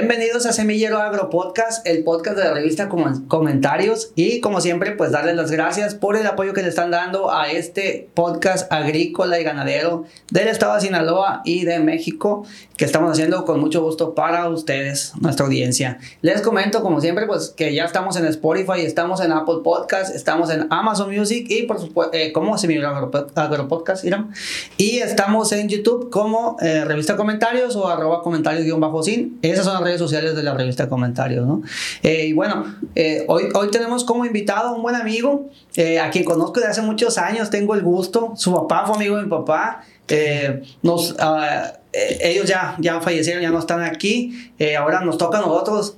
Bienvenidos a Semillero Agro Podcast, el podcast de la revista Comentarios y como siempre pues darles las gracias por el apoyo que le están dando a este podcast agrícola y ganadero del estado de Sinaloa y de México que estamos haciendo con mucho gusto para ustedes, nuestra audiencia. Les comento como siempre pues que ya estamos en Spotify, estamos en Apple Podcast, estamos en Amazon Music y por supuesto eh, como Semillero Agro, Podcast y estamos en YouTube como eh, revista Comentarios o arroba comentarios-sin. Esas son redes sociales de la revista Comentarios, ¿no? Eh, y bueno, eh, hoy, hoy tenemos como invitado a un buen amigo, eh, a quien conozco de hace muchos años, tengo el gusto, su papá fue amigo de mi papá, nos, ah, ellos ya, ya fallecieron, ya no están aquí, ahora nos toca a nosotros.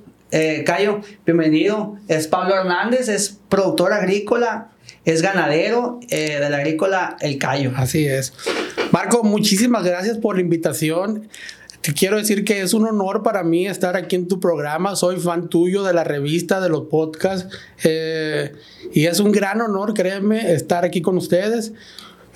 Cayo, bienvenido, es Pablo Hernández, es productor agrícola, es ganadero de la agrícola El Cayo. Así es. Marco, muchísimas gracias por la invitación. Te quiero decir que es un honor para mí estar aquí en tu programa. Soy fan tuyo de la revista, de los podcasts. Eh, y es un gran honor, créeme, estar aquí con ustedes.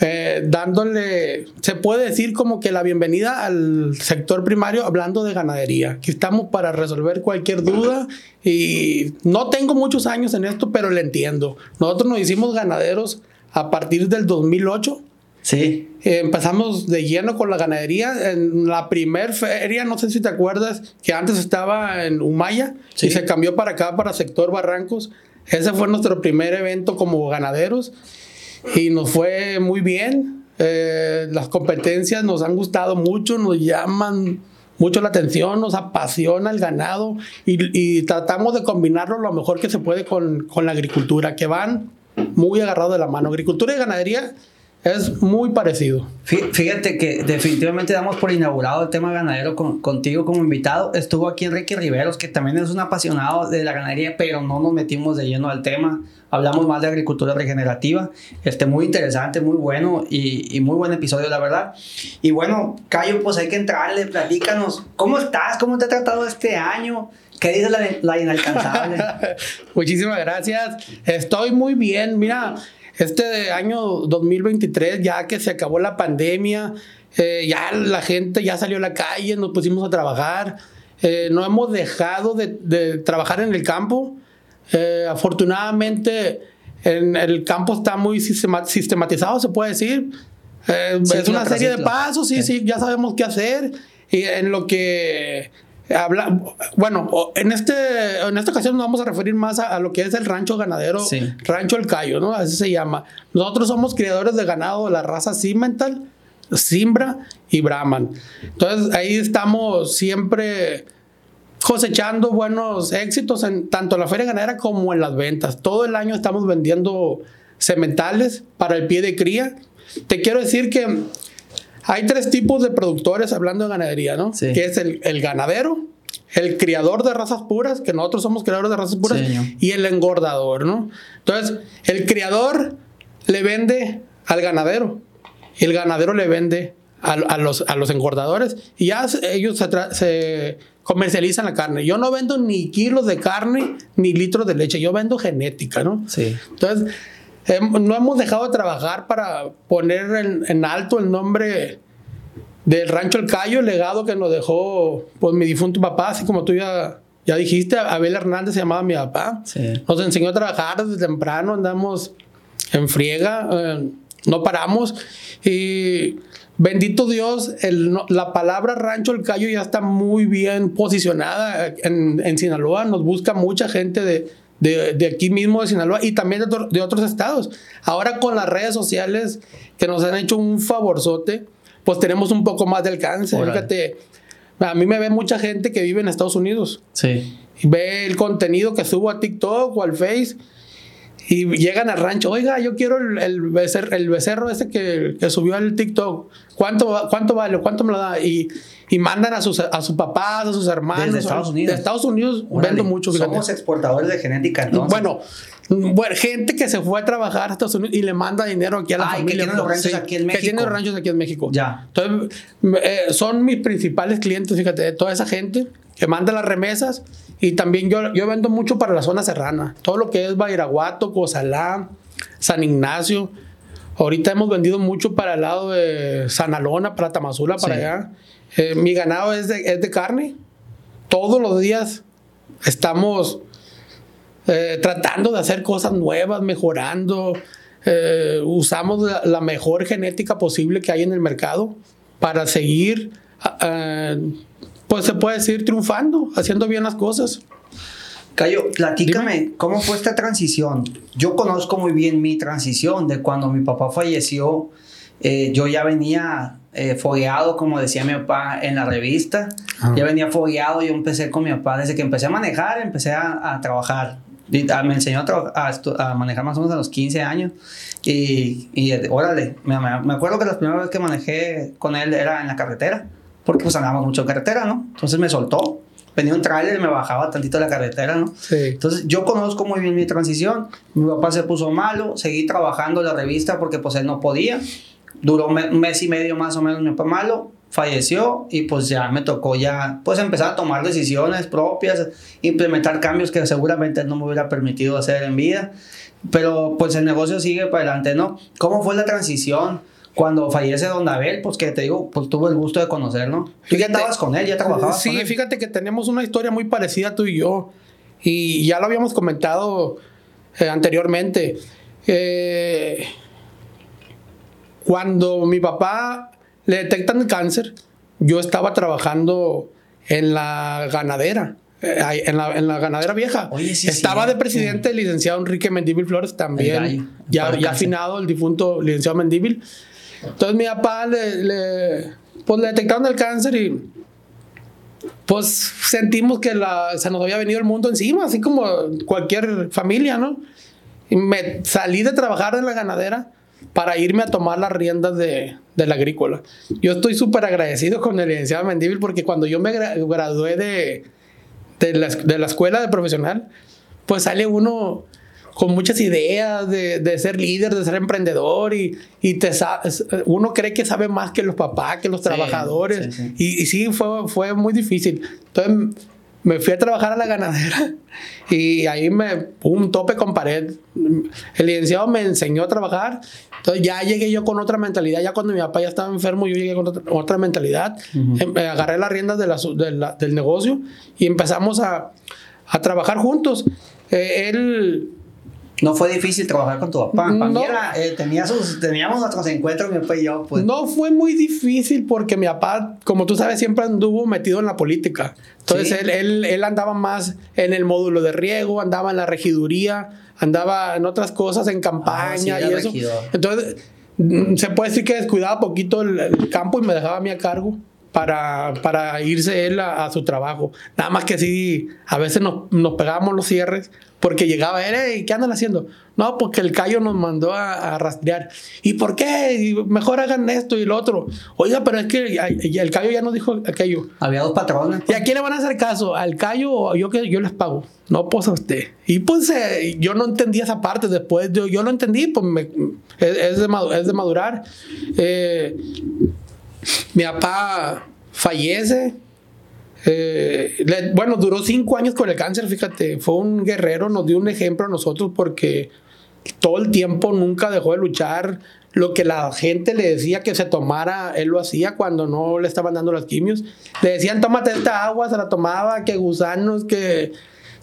Eh, dándole, se puede decir como que la bienvenida al sector primario hablando de ganadería. Aquí estamos para resolver cualquier duda y no tengo muchos años en esto, pero le entiendo. Nosotros nos hicimos ganaderos a partir del 2008 Sí. Eh, empezamos de lleno con la ganadería. En la primer feria, no sé si te acuerdas, que antes estaba en Humaya y se cambió para acá, para sector Barrancos. Ese fue nuestro primer evento como ganaderos y nos fue muy bien. Eh, las competencias nos han gustado mucho, nos llaman mucho la atención, nos apasiona el ganado y, tratamos de combinarlo lo mejor que se puede con, con la agricultura, que van muy agarrados de la mano. Agricultura y ganadería es muy parecido. Fíjate que definitivamente damos por inaugurado el tema ganadero contigo como invitado. Estuvo aquí Enrique Riveros, que también es un apasionado de la ganadería, pero no nos metimos de lleno al tema. Hablamos más de agricultura regenerativa. Este, muy interesante, muy bueno y, muy buen episodio, la verdad. Y bueno, Cayo, pues hay que entrarle, platícanos. ¿Cómo estás? ¿Cómo te ha tratado este año? ¿Qué dice la, la inalcanzable? Muchísimas gracias. Estoy muy bien. Mira, este año 2023, ya que se acabó la pandemia, eh, ya la gente ya salió a la calle, nos pusimos a trabajar, eh, no hemos dejado de, trabajar en el campo. Eh, afortunadamente, en el campo está muy sistematizado, se puede decir. es una serie de pasos, sí, sí, ya sabemos qué hacer. Y en lo que Habla, bueno, en, este, en esta ocasión nos vamos a referir más a, lo que es el rancho ganadero, Rancho El Cayo, ¿no? Así se llama. Nosotros somos criadores de ganado de la raza Simmental, Simbra y Brahman. Entonces ahí estamos siempre cosechando buenos éxitos en tanto la feria ganadera como en las ventas. Todo el año estamos vendiendo sementales para el pie de cría. Te quiero decir que hay tres tipos de productores hablando de ganadería, ¿no? Sí. Que es el, ganadero, el criador de razas puras, que nosotros somos criadores de razas puras, y el engordador, ¿no? Entonces, el criador le vende al ganadero el ganadero le vende a, los, a los engordadores y ya ellos se, comercializan la carne. Yo no vendo ni kilos de carne ni litros de leche, yo vendo genética, ¿no? Sí. Entonces, no hemos dejado de trabajar para poner en, alto el nombre del rancho El Cayo, el legado que nos dejó pues, mi difunto papá, así como tú ya, ya dijiste, Abel Hernández se llamaba mi papá. Nos enseñó a trabajar desde temprano, andamos en friega, eh, no paramos. Y bendito Dios, la palabra rancho El Cayo ya está muy bien posicionada en, en Sinaloa, nos busca mucha gente de de, aquí mismo de Sinaloa y también de, otros estados. Ahora con las redes sociales que nos han hecho un favorzote, pues tenemos un poco más de alcance. Fíjate, a mí me ve mucha gente que vive en Estados Unidos. Sí. Y ve el contenido que subo a TikTok o al Face y llegan al rancho, oiga, yo quiero el, el, becerro, el becerro ese que, que, subió al TikTok. ¿Cuánto, ¿Cuánto vale? ¿Cuánto me lo da? Y, y mandan a sus, a sus papás, a sus hermanos. De Estados Unidos. De Estados Unidos vendo mucho. Somos exportadores de genética, entonces. Bueno, bueno, gente que se fue a trabajar a Estados Unidos y le manda dinero aquí a la familia. que tienen los ranchos aquí en México. Que tienen los ranchos aquí en México. Ya. Entonces, eh, son mis principales clientes, fíjate, toda esa gente que manda las remesas y también yo, yo vendo mucho para la zona serrana. Todo lo que es Bairaguato, Cozalá, San Ignacio. Ahorita hemos vendido mucho para el lado de Sanalona, para Tamazula, para allá. Eh, mi ganado es de, es de carne. todos los días estamos eh, tratando de hacer cosas nuevas, mejorando. Eh, usamos la, la, mejor genética posible que hay en el mercado para seguir, uh, pues se puede decir, triunfando, haciendo bien las cosas. Cayo, platícame, Dime. ¿cómo fue esta transición? Yo conozco muy bien mi transición de cuando mi papá falleció. Eh, yo ya venía eh, fogueado, como decía mi papá en la revista. Ah. Ya venía fogueado, yo empecé con mi papá. Desde que empecé a manejar, empecé a, a trabajar. Me enseñó a, a, a, manejar más o menos a los 15 años. Y, y órale, me, me, acuerdo que la primera vez que manejé con él era en la carretera. Porque pues andábamos mucho en carretera, ¿no? Entonces me soltó venía un tráiler y me bajaba tantito la carretera, ¿no? Sí. Entonces yo conozco muy bien mi transición. Mi papá se puso malo, seguí trabajando la revista porque pues él no podía. Duró un mes y medio más o menos mi papá malo, falleció y pues ya me tocó ya pues empezar a tomar decisiones propias, implementar cambios que seguramente no me hubiera permitido hacer en vida. Pero pues el negocio sigue para adelante, ¿no? ¿Cómo fue la transición? Cuando fallece Don Abel, pues que te digo, pues tuvo el gusto de conocerlo. Tú ya estabas con él, ya trabajabas sí, con él. fíjate que tenemos una historia muy parecida tú y yo. Y ya lo habíamos comentado eh, anteriormente. Eh, cuando mi papá le detectan el cáncer, yo estaba trabajando en la ganadera. Eh, en, la, en, la, ganadera vieja. Oye, sí, Estaba sí. de presidente el licenciado Enrique Mendíbil Flores también. Ya, ya afinado el difunto licenciado Mendíbil. Entonces mi papá le, le, pues le detectaron el cáncer y pues sentimos que la, se nos había venido el mundo encima, así como cualquier familia, ¿no? Y me salí de trabajar en la ganadera para irme a tomar las riendas de, de la agrícola. Yo estoy súper agradecido con el licenciado Mendíbil porque cuando yo me gradué de, de, la, de la escuela de profesional, pues sale uno con muchas ideas de, de, ser líder, de ser emprendedor y, y te uno cree que sabe más que los papás, que los sí, trabajadores sí, sí. Y, y, sí, fue, fue muy difícil. Entonces me fui a trabajar a la ganadera y ahí me un tope con pared. El licenciado me enseñó a trabajar, entonces ya llegué yo con otra mentalidad, ya cuando mi papá ya estaba enfermo yo llegué con otra, otra mentalidad, uh -huh. agarré las riendas de la, de la, del negocio y empezamos a, a trabajar juntos. Eh, él no fue difícil trabajar con tu papá. No, eh, tenía sus, teníamos nuestros encuentros, mi papá y yo. Pues. No fue muy difícil porque mi papá, como tú sabes, siempre anduvo metido en la política. Entonces sí. él, él, él, andaba más en el módulo de riego, andaba en la regiduría, andaba en otras cosas, en campaña ah, sí, y eso. Regidor. Entonces, mm, se puede decir que descuidaba poquito el, el campo y me dejaba a mí a cargo para, para irse él a, a, su trabajo. Nada más que sí, a veces nos, nos pegábamos los cierres porque llegaba él, hey, ¿qué andan haciendo? No, porque el callo nos mandó a, a rastrear. ¿Y por qué? Y mejor hagan esto y lo otro. Oiga, pero es que el callo ya nos dijo aquello. Había dos patrones. ¿Y a quién le van a hacer caso? ¿Al callo o yo que yo les pago? No, pues a usted. Y pues eh, yo no entendí esa parte. Después yo, yo lo entendí, pues me, es, es, de, es de madurar. Eh, mi papá fallece. Eh, le, bueno, duró cinco años con el cáncer, fíjate, fue un guerrero, nos dio un ejemplo a nosotros porque todo el tiempo nunca dejó de luchar. Lo que la gente le decía que se tomara, él lo hacía cuando no le estaban dando las quimios. Le decían, tómate esta agua, se la tomaba, que gusanos, que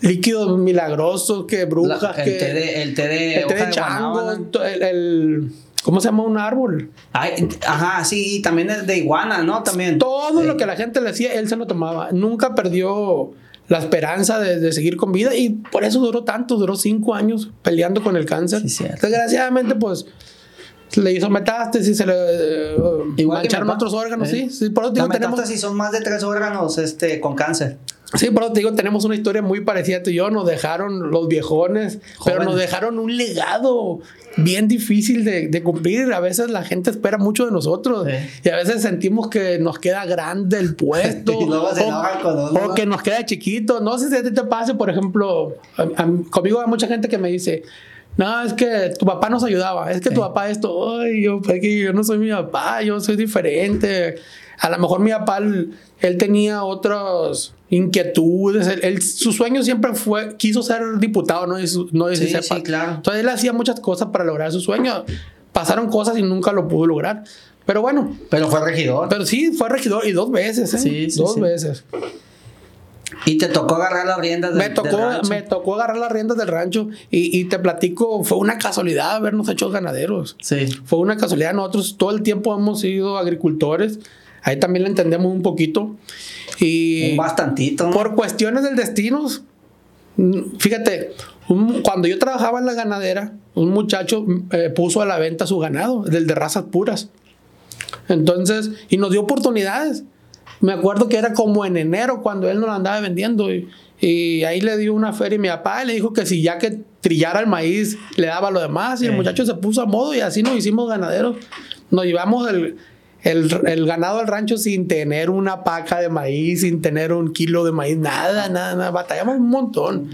líquidos milagrosos, que brujas, el que... Té de, el té de, el té de chango, el, el ¿Cómo se llama un árbol? Ay, ajá, sí, también es de iguana, ¿no? También. Todo sí. lo que la gente le decía, él se lo tomaba. Nunca perdió la esperanza de, de, seguir con vida y por eso duró tanto, duró cinco años peleando con el cáncer. Sí, Desgraciadamente, pues le hizo metástasis, se le uh, Igual mancharon otros órganos, ¿eh? sí. sí por eso digo, metástasis son más de tres órganos este, con cáncer. Sí, pero te digo, tenemos una historia muy parecida tú y yo. Nos dejaron los viejones, Jóvenes. pero nos dejaron un legado bien difícil de, de, cumplir. A veces la gente espera mucho de nosotros sí. y a veces sentimos que nos queda grande el puesto o, o, que nos queda chiquito. No sé si a ti te pase, por ejemplo, a, a, conmigo hay mucha gente que me dice, no, es que tu papá nos ayudaba, es que sí. tu papá esto, ay, yo, es que yo no soy mi papá, yo soy diferente. A lo mejor mi papá, él, tenía otras inquietudes, él, él, su sueño siempre fue, quiso ser diputado, no, no sí, sí, claro. Entonces él hacía muchas cosas para lograr su sueño. Pasaron cosas y nunca lo pudo lograr. Pero bueno. Pero fue regidor. Pero sí, fue regidor y dos veces, ¿eh? Sí, sí dos sí. veces. Y te tocó agarrar las riendas me tocó, Me tocó agarrar las riendas del rancho y, y, te platico, fue una casualidad habernos hecho ganaderos. Sí. Fue una casualidad. Nosotros todo el tiempo hemos sido agricultores. Ahí también lo entendemos un poquito. Y un bastantito. Por cuestiones del destino, fíjate, cuando yo trabajaba en la ganadera, un muchacho eh, puso a la venta su ganado, del de razas puras. Entonces, y nos dio oportunidades. Me acuerdo que era como en enero cuando él nos lo andaba vendiendo. Y, ahí le dio una feria a mi papá y le dijo que si ya que trillara el maíz, le daba lo demás. Y el muchacho se puso a modo y así nos hicimos ganaderos. Nos llevamos el, el, ganado al rancho sin tener una paca de maíz, sin tener un kilo de maíz, nada, nada, nada. Batallamos un montón.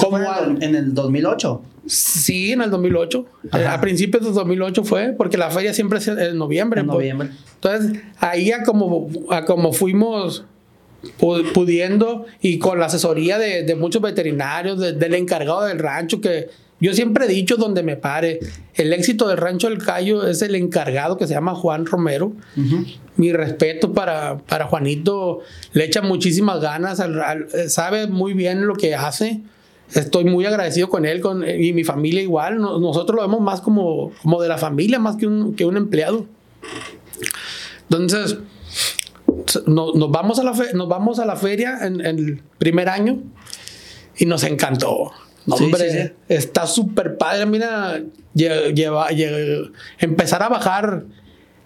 Como en el 2008? Sí, en el 2008. Eh, a principios del 2008 fue, porque la feria siempre es en noviembre. En pues. noviembre. Entonces, ahí a como, a como fuimos pudiendo y con la asesoría de, muchos veterinarios, del encargado del rancho, que yo siempre he dicho donde me pare, el éxito del Rancho del Cayo es el encargado que se llama Juan Romero. Mi respeto para, para Juanito, le echa muchísimas ganas, sabe muy bien lo que hace. Estoy muy agradecido con él con, y mi familia igual. Nosotros lo vemos más como, como de la familia, más que un, que un empleado. Entonces, nos, vamos a la nos vamos a la feria en, en el primer año y nos encantó hombre, está súper padre. Mira, lleva, empezar a bajar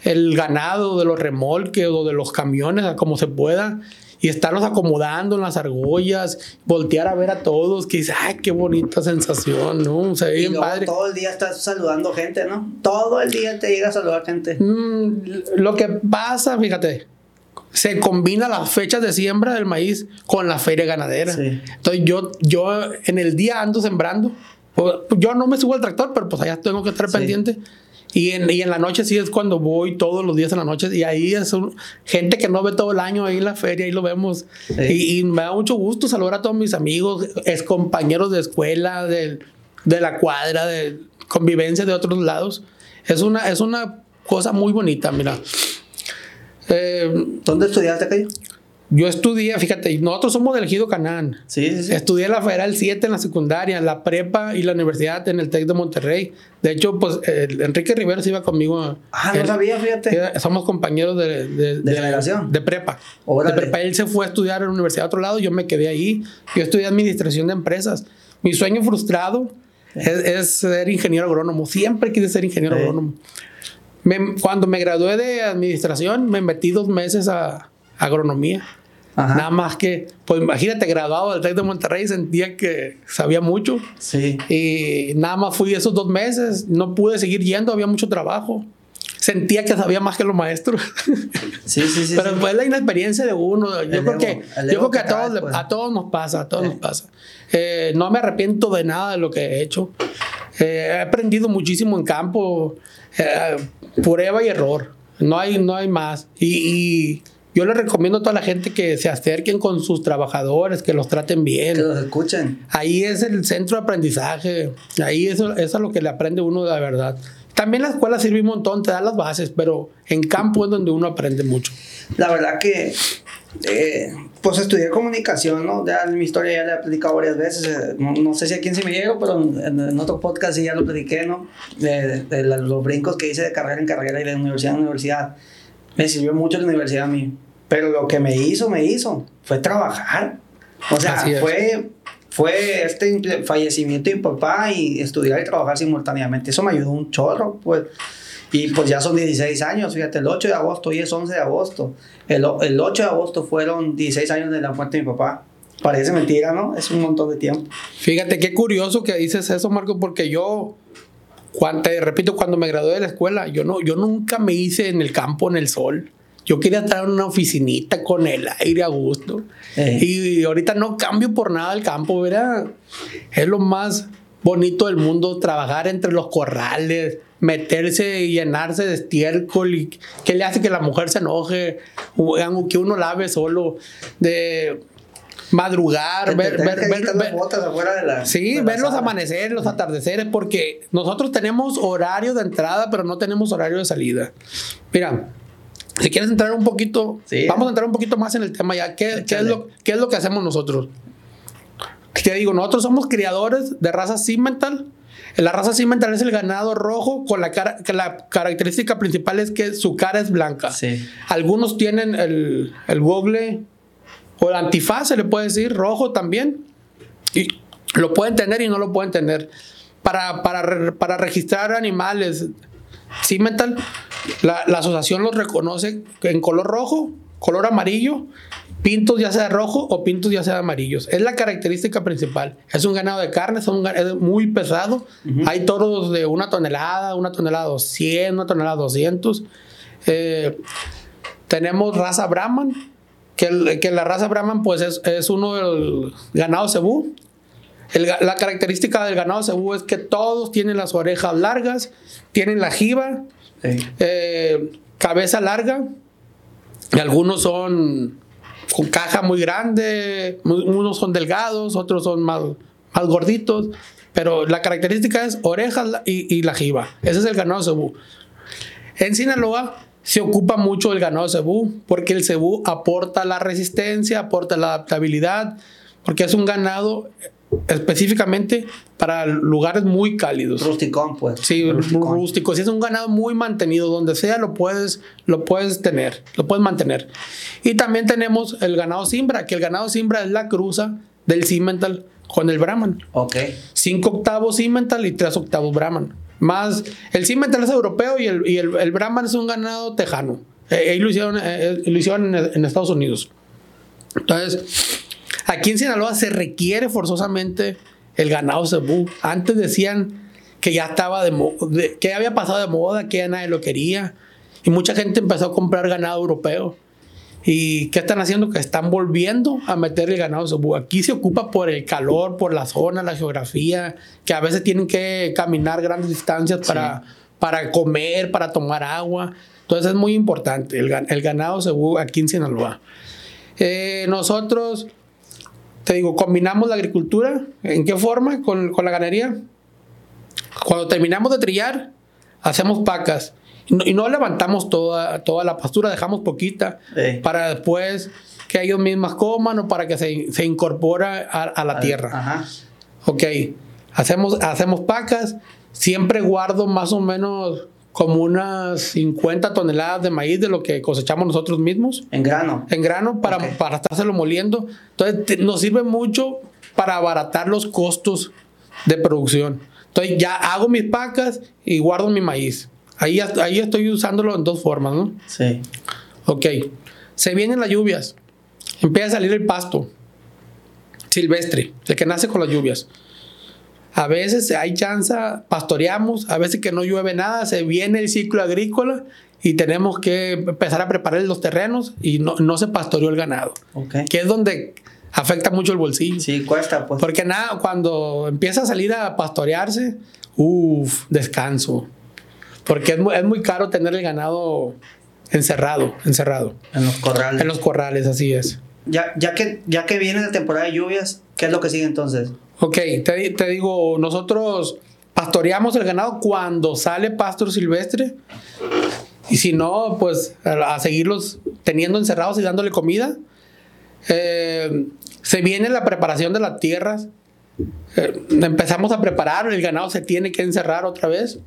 el ganado de los remolques o de los camiones a como se pueda y estarnos acomodando en las argollas, voltear a ver a todos, que dice, ay, qué bonita sensación, ¿no? Se ve bien padre. Todo el día estás saludando gente, ¿no? Todo el día te llega a saludar gente. Mm, lo que pasa, fíjate, se combina las fechas de siembra del maíz con la feria ganadera. Entonces yo, yo en el día ando sembrando. Yo no me subo al tractor, pero pues allá tengo que estar pendiente. Y en, y en, la noche sí es cuando voy todos los días en la noche. Y ahí es gente que no ve todo el año ahí en la feria, ahí lo vemos. Y, me da mucho gusto saludar a todos mis amigos, es compañeros de escuela, de, de la cuadra, de convivencia de otros lados. Es una, es una cosa muy bonita, mira. Eh, ¿Dónde estudiaste aquello? Yo estudié, fíjate, nosotros somos del Ejido Canán. Sí, sí, Estudié la Federal 7 en la secundaria, la prepa y la universidad en el TEC de Monterrey. De hecho, pues Enrique Rivera se iba conmigo. Ah, no sabía, fíjate. Somos compañeros de, de, de, generación. De prepa. De prepa. Él se fue a estudiar en la universidad a otro lado, yo me quedé ahí. Yo estudié administración de empresas. Mi sueño frustrado es, ser ingeniero agrónomo. Siempre quise ser ingeniero agrónomo cuando me gradué de administración, me metí dos meses a, agronomía. Nada más que, pues imagínate, graduado del TEC de Monterrey, sentía que sabía mucho. Sí. Y nada más fui esos dos meses, no pude seguir yendo, había mucho trabajo. Sentía que sabía más que los maestros. Sí, sí, sí. Pero fue la inexperiencia de uno. Yo creo que, yo creo que, a, todos, pues. a todos nos pasa, a todos nos pasa. Eh, no me arrepiento de nada de lo que he hecho. Eh, he aprendido muchísimo en campo. Eh, prueba y error. No hay, no hay más. Y, yo le recomiendo a toda la gente que se acerquen con sus trabajadores, que los traten bien. Que los escuchen. Ahí es el centro de aprendizaje. Ahí eso, eso es lo que le aprende uno de verdad. También la escuela sirve un montón, te da las bases, pero en campo es donde uno aprende mucho. La verdad que eh, pues estudié comunicación, ¿no? Ya mi historia ya la he platicado varias veces. Eh, no, sé si a quién se me llegó, pero en, otro podcast sí ya lo platiqué, ¿no? De, los brincos que hice de carrera en carrera y de universidad en universidad. Me sirvió mucho la universidad a mí. Pero lo que me hizo, me hizo, fue trabajar. O sea, fue, fue este fallecimiento de mi papá y estudiar y trabajar simultáneamente. Eso me ayudó un chorro, pues. Y pues ya son 16 años, fíjate, el 8 de agosto, hoy es 11 de agosto. El, el 8 de agosto fueron 16 años de la muerte de mi papá. Parece mentira, ¿no? Es un montón de tiempo. Fíjate, qué curioso que dices eso, Marco, porque yo, cuando, te repito, cuando me gradué de la escuela, yo, no, yo nunca me hice en el campo, en el sol. Yo quería estar en una oficinita con el aire a gusto. Eh. Y ahorita no cambio por nada el campo, ¿verdad? Es lo más bonito del mundo trabajar entre los corrales, meterse y llenarse de estiércol y que le hace que la mujer se enoje, que uno lave solo, de madrugar, ver, ver, ver, sí, ver los amaneceres, los atardeceres, porque nosotros tenemos horario de entrada, pero no tenemos horario de salida. Mira, si quieres entrar un poquito, Sí. vamos a entrar un poquito más en el tema ya. ¿Qué, qué es, lo, qué es lo que hacemos nosotros? Te digo, nosotros somos criadores de raza Simmental. La raza Simmental es el ganado rojo con la cara, que la característica principal es que su cara es blanca. Sí. Algunos tienen el, el google o el antifaz, se le puede decir, rojo también. Y lo pueden tener y no lo pueden tener. Para, para, para registrar animales Cimental, la, la asociación los reconoce en color rojo, color amarillo, pintos ya sea de rojo o pintos ya sea de amarillos. Es la característica principal. Es un ganado de carne, es, un ga- es muy pesado. Hay toros de una tonelada, una tonelada 200, una tonelada 200. Eh, tenemos raza Brahman, que, que la raza Brahman pues es, es uno del ganado cebú. El la característica del ganado cebú es que todos tienen las orejas largas, tienen la jiba, Sí. eh, cabeza larga, y algunos son con caja muy grande, unos son delgados, otros son más, más gorditos, pero la característica es orejas y, y la jiba. Ese es el ganado cebú. En Sinaloa se ocupa mucho el ganado cebú porque el cebú aporta la resistencia, aporta la adaptabilidad, porque es un ganado específicamente para lugares muy cálidos. Rusticón, pues. Sí, Rusticón. rústico. Si es un ganado muy mantenido, donde sea lo puedes, lo puedes tener, lo puedes mantener. Y también tenemos el ganado Simbra, que el ganado Simbra es la cruza del Cimental con el Brahman. Ok. 5 octavos Cimental y 3 octavos Brahman. Más, el Cimental es europeo y el, y el, el Brahman es un ganado tejano. Eh, ahí lo hicieron, eh, lo hicieron en, en Estados Unidos. Entonces, aquí en Sinaloa se requiere forzosamente el ganado cebú. Antes decían que ya estaba de, que ya había pasado de moda, que ya nadie lo quería. Y mucha gente empezó a comprar ganado europeo. ¿Y qué están haciendo? Que están volviendo a meter el ganado cebú. Aquí se ocupa por el calor, por la zona, la geografía, que a veces tienen que caminar grandes distancias para, para comer, para tomar agua. Entonces es muy importante el, el ganado cebú aquí en Sinaloa. Eh, nosotros, te digo, combinamos la agricultura. ¿En qué forma? Con, con la ganadería. Cuando terminamos de trillar, hacemos pacas. Y no, y no levantamos toda, toda la pastura, dejamos poquita Sí. para después que ellos mismas coman o para que se, se incorpora a, a la tierra. Ajá. Ok, hacemos, hacemos pacas. Siempre guardo más o menos como unas 50 toneladas de maíz de lo que cosechamos nosotros mismos En grano. en grano para, Ok. para estárselo moliendo. Entonces te- nos sirve mucho para abaratar los costos de producción. Entonces ya hago mis pacas y guardo mi maíz. Ahí, ahí estoy usándolo en dos formas, ¿no? Sí. Ok. Se vienen las lluvias. Empieza a salir el pasto silvestre, el que nace con las lluvias. A veces hay chance, pastoreamos, a veces que no llueve nada, se viene el ciclo agrícola y tenemos que empezar a preparar los terrenos y no, no se pastoreó el ganado, Ok. que es donde afecta mucho el bolsillo. Sí, cuesta, pues. Porque nada, cuando empieza a salir a pastorearse, uff, descanso. Porque es muy, es muy caro tener el ganado encerrado, encerrado. En los corrales. En los corrales, así es. Ya, ya, que, ya que viene la temporada de lluvias, ¿qué es lo que sigue entonces? Ok, te, di- te digo, nosotros pastoreamos el ganado cuando sale pasto silvestre. Y si no, pues a, seguirlos teniendo encerrados y dándole comida. Eh, se viene la preparación de las tierras. Eh, empezamos a preparar, el ganado se tiene que encerrar otra vez.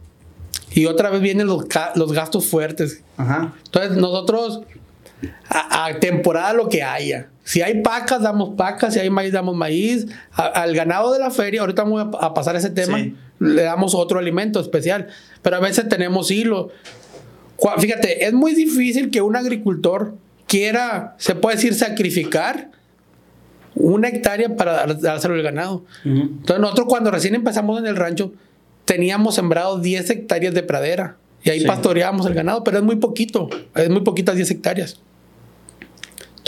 Y otra vez vienen los, los gastos fuertes. Ajá. Entonces nosotros a, a temporada lo que haya. Si hay pacas, damos pacas. Si hay maíz, damos maíz. A- al ganado de la feria, ahorita vamos a, a pasar ese tema, Sí. le damos otro alimento especial. Pero a veces tenemos hilo. Fíjate, es muy difícil que un agricultor quiera, se puede decir, sacrificar una hectárea para dárselo al ganado. Ujú. Entonces nosotros cuando recién empezamos en el rancho teníamos sembrado 10 hectáreas de pradera y ahí Sí. pastoreábamos el ganado, pero es muy poquito, es muy poquitas 10 hectáreas.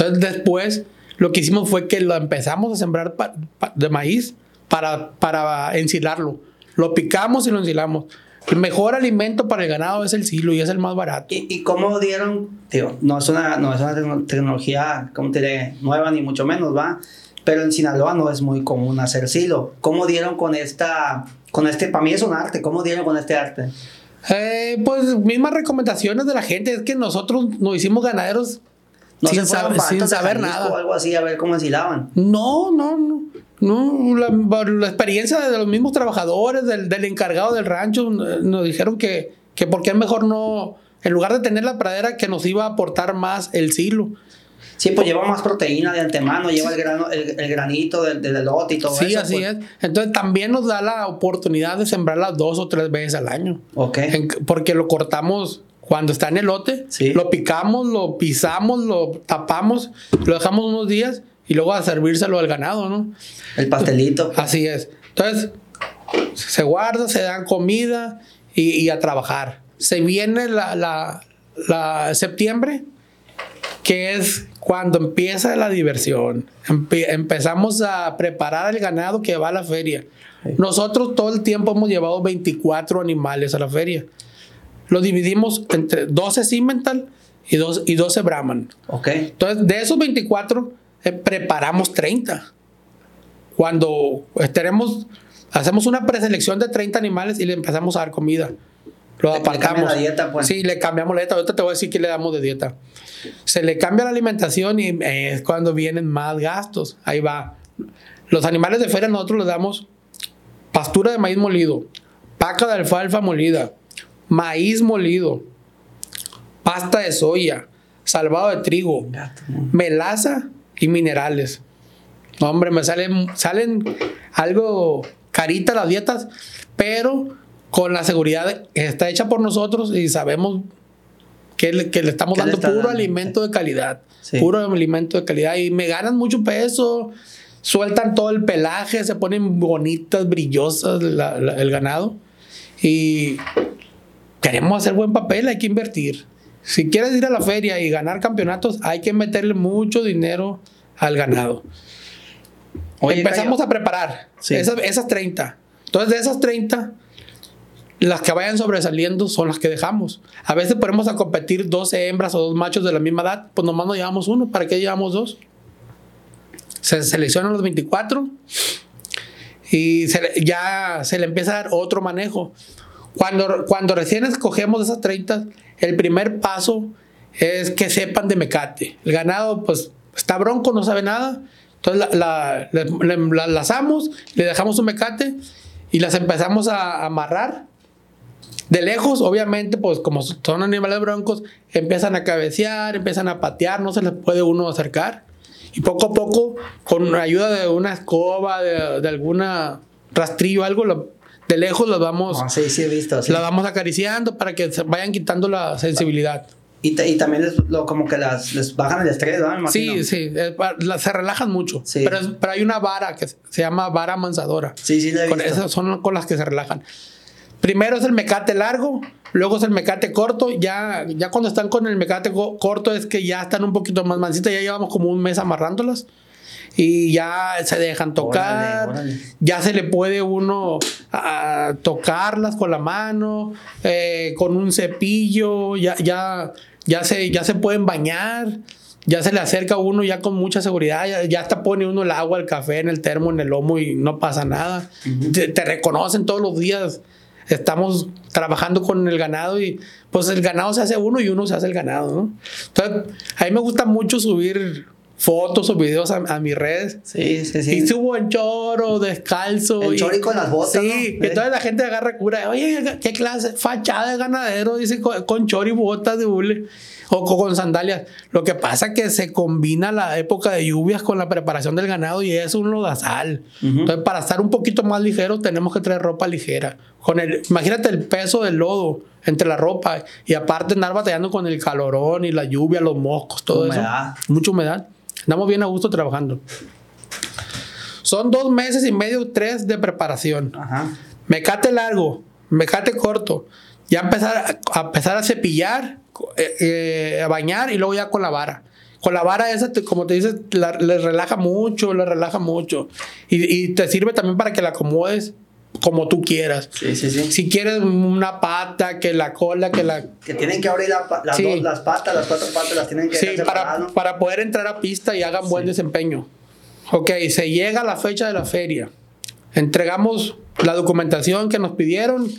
Entonces después lo que hicimos fue que lo empezamos a sembrar pa- pa- de maíz para, para ensilarlo. Lo picamos y lo ensilamos. El mejor alimento para el ganado es el silo y es el más barato. ¿Y, y cómo dieron? Digo, no es una, no es una tecno- tecnología, ¿cómo te diré? Nueva ni mucho menos, ¿va? Pero en Sinaloa no es muy común hacer silo. ¿Cómo dieron con esta, con este, para mí es un arte, ¿cómo dieron con este arte? Eh, pues mismas recomendaciones de la gente. Es que nosotros nos hicimos ganaderos No sin, se fueron sab- sin saber Jalisco nada. o algo así a ver cómo ensilaban. No, no, no. No, la, la experiencia de los mismos trabajadores, del, del encargado del rancho, nos dijeron que, que por qué mejor no, en lugar de tener la pradera, que nos iba a aportar más el silo. Sí, pues lleva más proteína de antemano, lleva el, grano, el, el granito del, del elote y todo Sí, eso. así pues. es. Entonces también nos da la oportunidad de sembrarla dos o tres veces al año. Ok. En- porque lo cortamos cuando está en el lote, Sí. lo picamos, lo pisamos, lo tapamos, lo dejamos unos días y luego a servírselo al ganado, ¿no? El pastelito. Así es. Entonces, se guarda, se dan comida y, y a trabajar. Se viene la, la- la septiembre, que es cuando empieza la diversión. Empe- empezamos a preparar el ganado que va a la feria. Nosotros todo el tiempo hemos llevado 24 animales a la feria. Lo dividimos entre 12 Simmental y, dos- y 12 Brahman. Ok. Entonces, de esos 24, eh, preparamos 30. Cuando tenemos, hacemos una preselección de 30 animales y le empezamos a dar comida. Lo Le- le apartamos. la dieta, pues. Sí, le cambiamos la dieta. Ahorita te voy a decir que le damos de dieta. Se le cambia la alimentación y eh, es cuando vienen más gastos. Ahí va. Los animales de feria nosotros les damos pastura de maíz molido, paca de alfalfa molida, maíz molido, pasta de soya, salvado de trigo, Gato. melaza y minerales. No, hombre, me salen, salen algo carita las dietas, pero con la seguridad que está hecha por nosotros y sabemos que le, que le estamos ¿Qué le dando puro dando? alimento de calidad. Sí. Puro alimento de calidad. Y me ganan mucho peso, sueltan todo el pelaje, se ponen bonitas, brillosas la- la- el ganado. Y queremos hacer buen papel, hay que invertir. Si quieres ir a la feria y ganar campeonatos, hay que meterle mucho dinero al ganado. Oye, Empezamos a preparar Sí. esas, esas 30. Entonces, de esas 30, las que vayan sobresaliendo son las que dejamos. A veces ponemos a competir 12 hembras o dos machos de la misma edad, pues nomás nos llevamos uno. ¿Para qué llevamos dos? Se seleccionan los 24 y se le- ya se le empieza a dar otro manejo. Cuando, cuando recién escogemos esas 30, el primer paso es que sepan de mecate. El ganado, pues, está bronco, no sabe nada. Entonces la, la, le- la lazamos, le dejamos un mecate y las empezamos a amarrar. De lejos, obviamente, pues como son animales broncos, empiezan a cabecear, empiezan a patear, no se les puede uno acercar. Y poco a poco, con ayuda de una escoba, de, de alguna rastrillo, algo, lo- de lejos las vamos, Ah, sí, sí, he visto. sí. las vamos acariciando para que se vayan quitando la sensibilidad. Y, y también les, lo, como que las, les bajan el estrés, imagino. Sí, sí, eh, se relajan mucho. Sí. Pero, es- pero hay una vara que se llama vara mansadora. Sí, sí, la he Con visto. esas son con las que se relajan. Primero es el mecate largo, luego es el mecate corto. Ya, ya cuando están con el mecate co- corto es que ya están un poquito más mansitas. Ya llevamos como un mes amarrándolas. Y ya se dejan tocar. Órale, órale. Ya se le puede uno ah, tocarlas con la mano, eh, con un cepillo. Ya, ya, ya, se, ya se pueden bañar. Ya se le acerca a uno ya con mucha seguridad. Ya, ya hasta pone uno el agua, el café en el termo, en el lomo y no pasa nada. te, te reconocen todos los días. Estamos trabajando con el ganado y pues el ganado se hace uno y uno se hace el ganado, ¿no? Entonces, a mí me gusta mucho subir fotos o videos a, a mis redes. Sí, sí, sí. Y subo en choro, descalzo. En y- choro y con las botas, Sí, ¿no? entonces la gente agarra cura. Oye, ¿qué clase? Fachada de ganadero, dice, con, con choro y botas de hule. O co- con sandalias. Lo que pasa es que se combina la época de lluvias con la preparación del ganado y es un lodazal. Entonces, para estar un poquito más ligeros, tenemos que traer ropa ligera. Con el, imagínate el peso del lodo entre la ropa y aparte andar batallando con el calorón y la lluvia, los moscos, todo Humedad. eso. Mucha humedad. Andamos bien a gusto trabajando. Son dos meses y medio, tres de preparación. Ajá. Mecate largo, mecate corto. Ya empezar a, a empezar a cepillar, eh, eh, a bañar y luego ya con la vara. Con la vara esa, te- como te dices, la- le relaja mucho, le relaja mucho. Y, y te sirve también para que la acomodes como tú quieras. Sí, sí, sí. Si quieres una pata, que la cola, que la... Que tienen que abrir la las, Sí. dos, las patas, las cuatro patas las tienen que Sí, para, para poder entrar a pista y hagan buen desempeño. Ok, se llega a la fecha de la feria. Entregamos la documentación que nos pidieron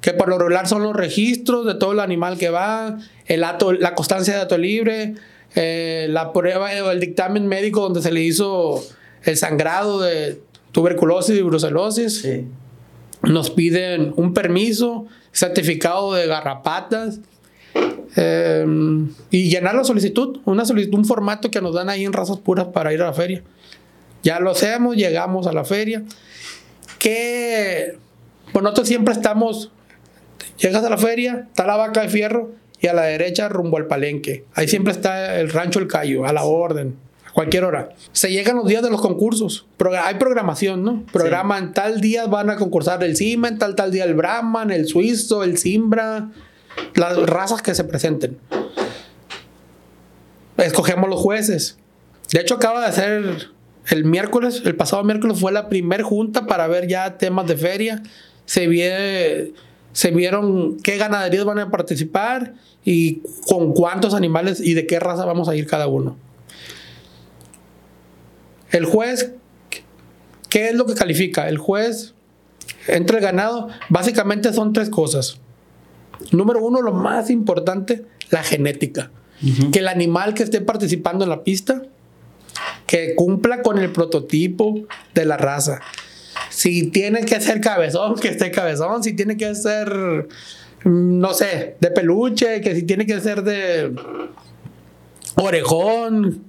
que por lo regular son los registros de todo el animal que va, el ato, la constancia de dato libre, eh, la prueba o el dictamen médico donde se le hizo el sangrado de tuberculosis y brucelosis. Sí. Nos piden un permiso, certificado de garrapatas. eh, y llenar la solicitud, una solicitud, un formato que nos dan ahí en razas puras para ir a la feria. Ya lo hacemos, llegamos a la feria. Que pues nosotros siempre estamos, llegas a la feria, está la vaca de fierro y a la derecha rumbo al palenque. Ahí siempre está el rancho El Cayo, a la orden, cualquier hora. Se llegan los días de los concursos. Hay programación, ¿no? Programan tal día van a concursar el Simen, tal tal día el Brahman, el Suizo, el Simbra, las razas que se presenten. Escogemos los jueces. De hecho, acaba de ser el miércoles, el pasado miércoles fue la primer junta para ver ya temas de feria. Se, se vieron qué ganaderías van a participar y con cuántos animales y de qué raza vamos a ir cada uno. El juez, ¿qué es lo que califica? El juez entre el ganado, básicamente son tres cosas. Número uno, lo más importante, la genética. Que el animal que esté participando en la pista, que cumpla con el prototipo de la raza. Si tiene que ser cabezón, que esté cabezón. Si tiene que ser, no sé, de peluche, que si tiene que ser de orejón,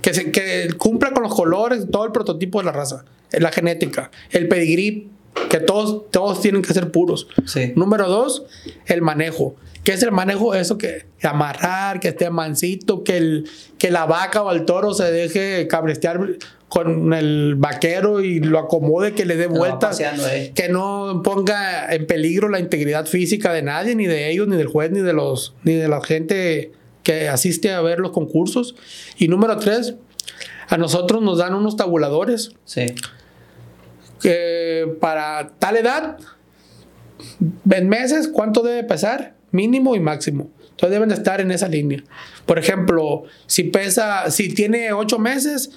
que, se- que cumpla con los colores, todo el prototipo de la raza, la genética, el pedigrí, que todos, todos tienen que ser puros. Sí. Número dos, el manejo. ¿Qué es el manejo? Eso que amarrar, que esté mansito, que, el, que la vaca o el toro se deje cabrestear con el vaquero y lo acomode, que le dé vueltas, eh. que no ponga en peligro la integridad física de nadie, ni de ellos, ni del juez, ni de los, ni de la gente que asiste a ver los concursos. Y número tres, a nosotros nos dan unos tabuladores Sí. que para tal edad, en meses, ¿cuánto debe pesar? Mínimo y máximo. Entonces deben de estar en esa línea. Por ejemplo, si pesa, si tiene ocho meses,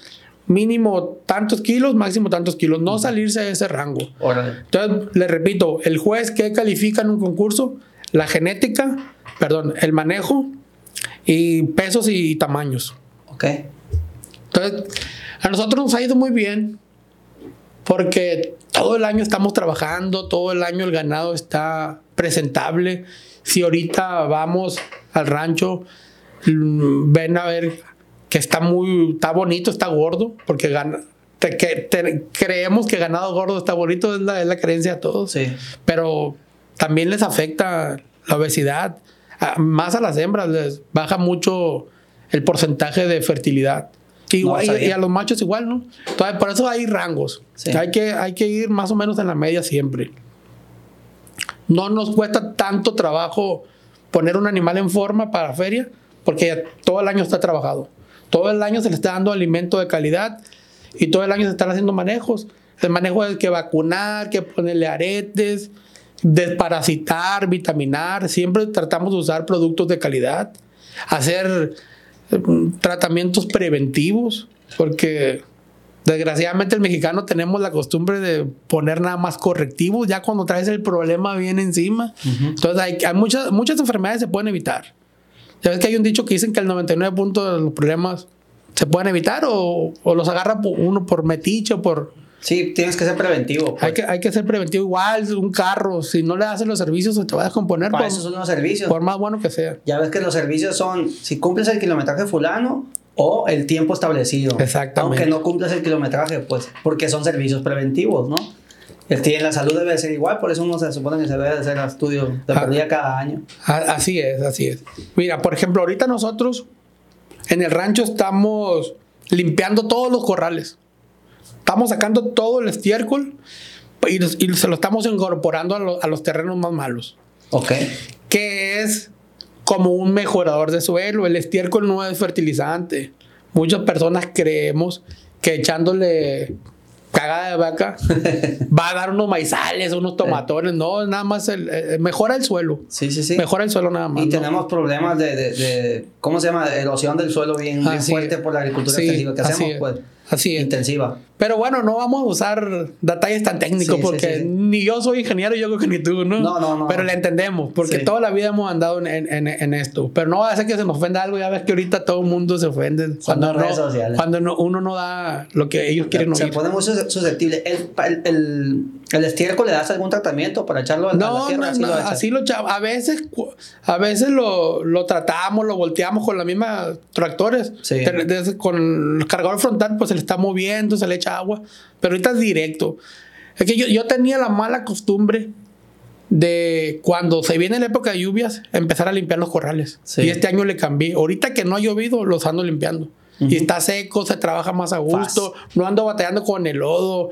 mínimo tantos kilos, máximo tantos kilos. No salirse de ese rango. Órale. Entonces, le repito, el juez que califica en un concurso, la genética, perdón, el manejo y pesos y tamaños. Ok. Entonces, a nosotros nos ha ido muy bien porque todo el año estamos trabajando, todo el año el ganado está presentable. Si ahorita vamos al rancho, mm, ven a ver que está muy, está bonito, está gordo, porque gana, te- que- te- creemos que ganado gordo está bonito, es la, es la creencia de todos Sí. pero también les afecta la obesidad. A- más a las hembras les baja mucho el porcentaje de fertilidad. Igual- y, a los machos igual, ¿no? Entonces, por eso hay rangos. Sí. Hay, que, hay que ir más o menos en la media siempre. No nos cuesta tanto trabajo poner un animal en forma para feria, porque todo el año está trabajado. Todo el año se le está dando alimento de calidad y todo el año se están haciendo manejos. El manejo es que vacunar, que ponerle aretes, desparasitar, vitaminar. Siempre tratamos de usar productos de calidad, hacer eh, tratamientos preventivos, porque desgraciadamente el mexicano tenemos la costumbre de poner nada más correctivos, ya cuando traes el problema bien encima. Entonces hay, hay muchas, muchas enfermedades se pueden evitar. Ya ves que hay un dicho que dicen que el 99 puntos de los problemas se pueden evitar o, o los agarra uno por metiche o por... Sí, tienes que ser preventivo. pues. Hay que, hay que ser preventivo igual, un carro, si no le hacen los servicios se te va a descomponer Para por, eso son los servicios. por más bueno que sea. Ya ves que los servicios son si cumples el kilometraje fulano o el tiempo establecido. Exactamente. Aunque no cumplas el kilometraje, pues, porque son servicios preventivos, ¿no? El en la salud debe ser igual, por eso uno se supone que se debe hacer estudios de Ah. perdida cada año. Así es, así es. Mira, por ejemplo, ahorita nosotros en el rancho estamos limpiando todos los corrales. Estamos sacando todo el estiércol y, se lo estamos incorporando a, lo- a los terrenos más malos. Ok. Que es como un mejorador de suelo. El estiércol no es fertilizante. Muchas personas creemos que echándole cagada de vaca va a dar unos maizales, unos tomatones. No, nada más el- eh, mejora el suelo. Sí, sí, sí. Mejora el suelo nada más. Y ¿no? tenemos problemas de, de, de- ¿cómo se llama? Erosión del suelo bien, fuerte por la agricultura Sí, extensiva que así hacemos, es. pues. Así es. Intensiva. Pero bueno, no vamos a usar detalles tan técnicos Sí, porque sí, sí. ni yo soy ingeniero, yo creo que ni tú, ¿no? No, no, no. Pero le entendemos, porque toda la vida hemos andado en, en- en esto. Pero no va a ser que se me ofenda algo, ya ves que ahorita todo el mundo se ofende cuando, las no, redes sociales. cuando no- uno no da lo que ellos quieren Se oír. pone muy sus- susceptible. ¿El, el, el, estiércol le das algún tratamiento para echarlo a la No, tierra? no, Así no, lo así lo echamos. A veces, a veces lo, lo tratamos, lo volteamos con la misma tractores. Con el cargador frontal, pues se le está moviendo, se le echa agua. Pero ahorita es directo. Es que yo, yo tenía la mala costumbre de cuando se viene la época de lluvias, empezar a limpiar los corrales. Sí. Y este año le cambié. Ahorita que no ha llovido, los ando limpiando. Y está seco, se trabaja más a gusto. No ando batallando con el lodo.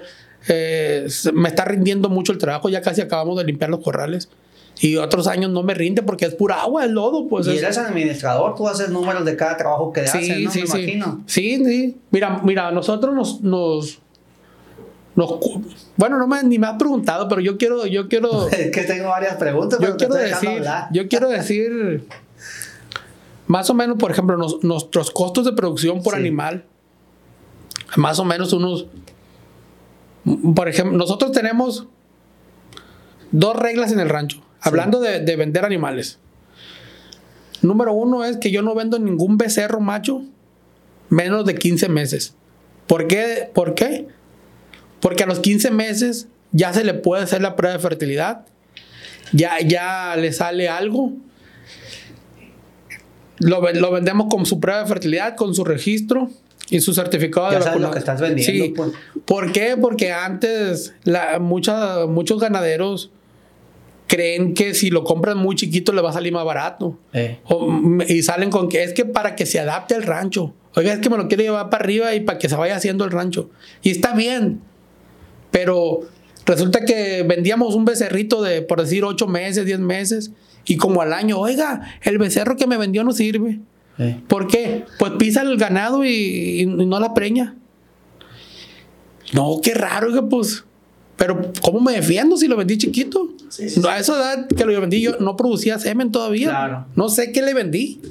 eh, me está rindiendo mucho el trabajo. Ya casi acabamos de limpiar los corrales. Y otros años no me rinde porque es pura agua, el lodo. Pues y es- eres administrador, tú haces números de cada trabajo que haces, Sí, ¿no? sí, Me sí. imagino. Sí, sí. Mira, mira, nosotros nos, nos, bueno, no me ni me has preguntado, pero yo quiero, yo quiero, Es que tengo varias preguntas, pero yo quiero decir, hablar. yo quiero decir, más o menos, por ejemplo, nos- nuestros costos de producción por Sí. animal, más o menos unos, por ejemplo, nosotros tenemos dos reglas en el rancho, hablando de, de vender animales. Número uno es que yo no vendo ningún becerro macho menos de 15 meses. ¿Por qué? ¿Por qué? Porque a los 15 meses ya se le puede hacer la prueba de fertilidad, ya, ya le sale algo. Lo, lo vendemos con su prueba de fertilidad, con su registro y su certificado Ya de sabes lo que estás vendiendo, Sí. pues. ¿Por qué? Porque antes la, mucha- muchos ganaderos creen que si lo compran muy chiquito le va a salir más barato. Eh. O, y salen con que es que para que se adapte al rancho. Oiga, es que me lo quiere llevar para arriba y para que se vaya haciendo el rancho. Y está bien. Pero resulta que vendíamos un becerrito de, por decir, 8 meses, 10 meses. Y como al año, oiga, el becerro que me vendió no sirve. Eh. ¿Por qué? Pues pisa el ganado y, y no la preña. No, qué raro, oiga, pues. Pero, ¿cómo me defiendo si lo vendí chiquito? Sí, sí, a esa edad que lo vendí yo no producía semen todavía. Claro. No sé qué le vendí.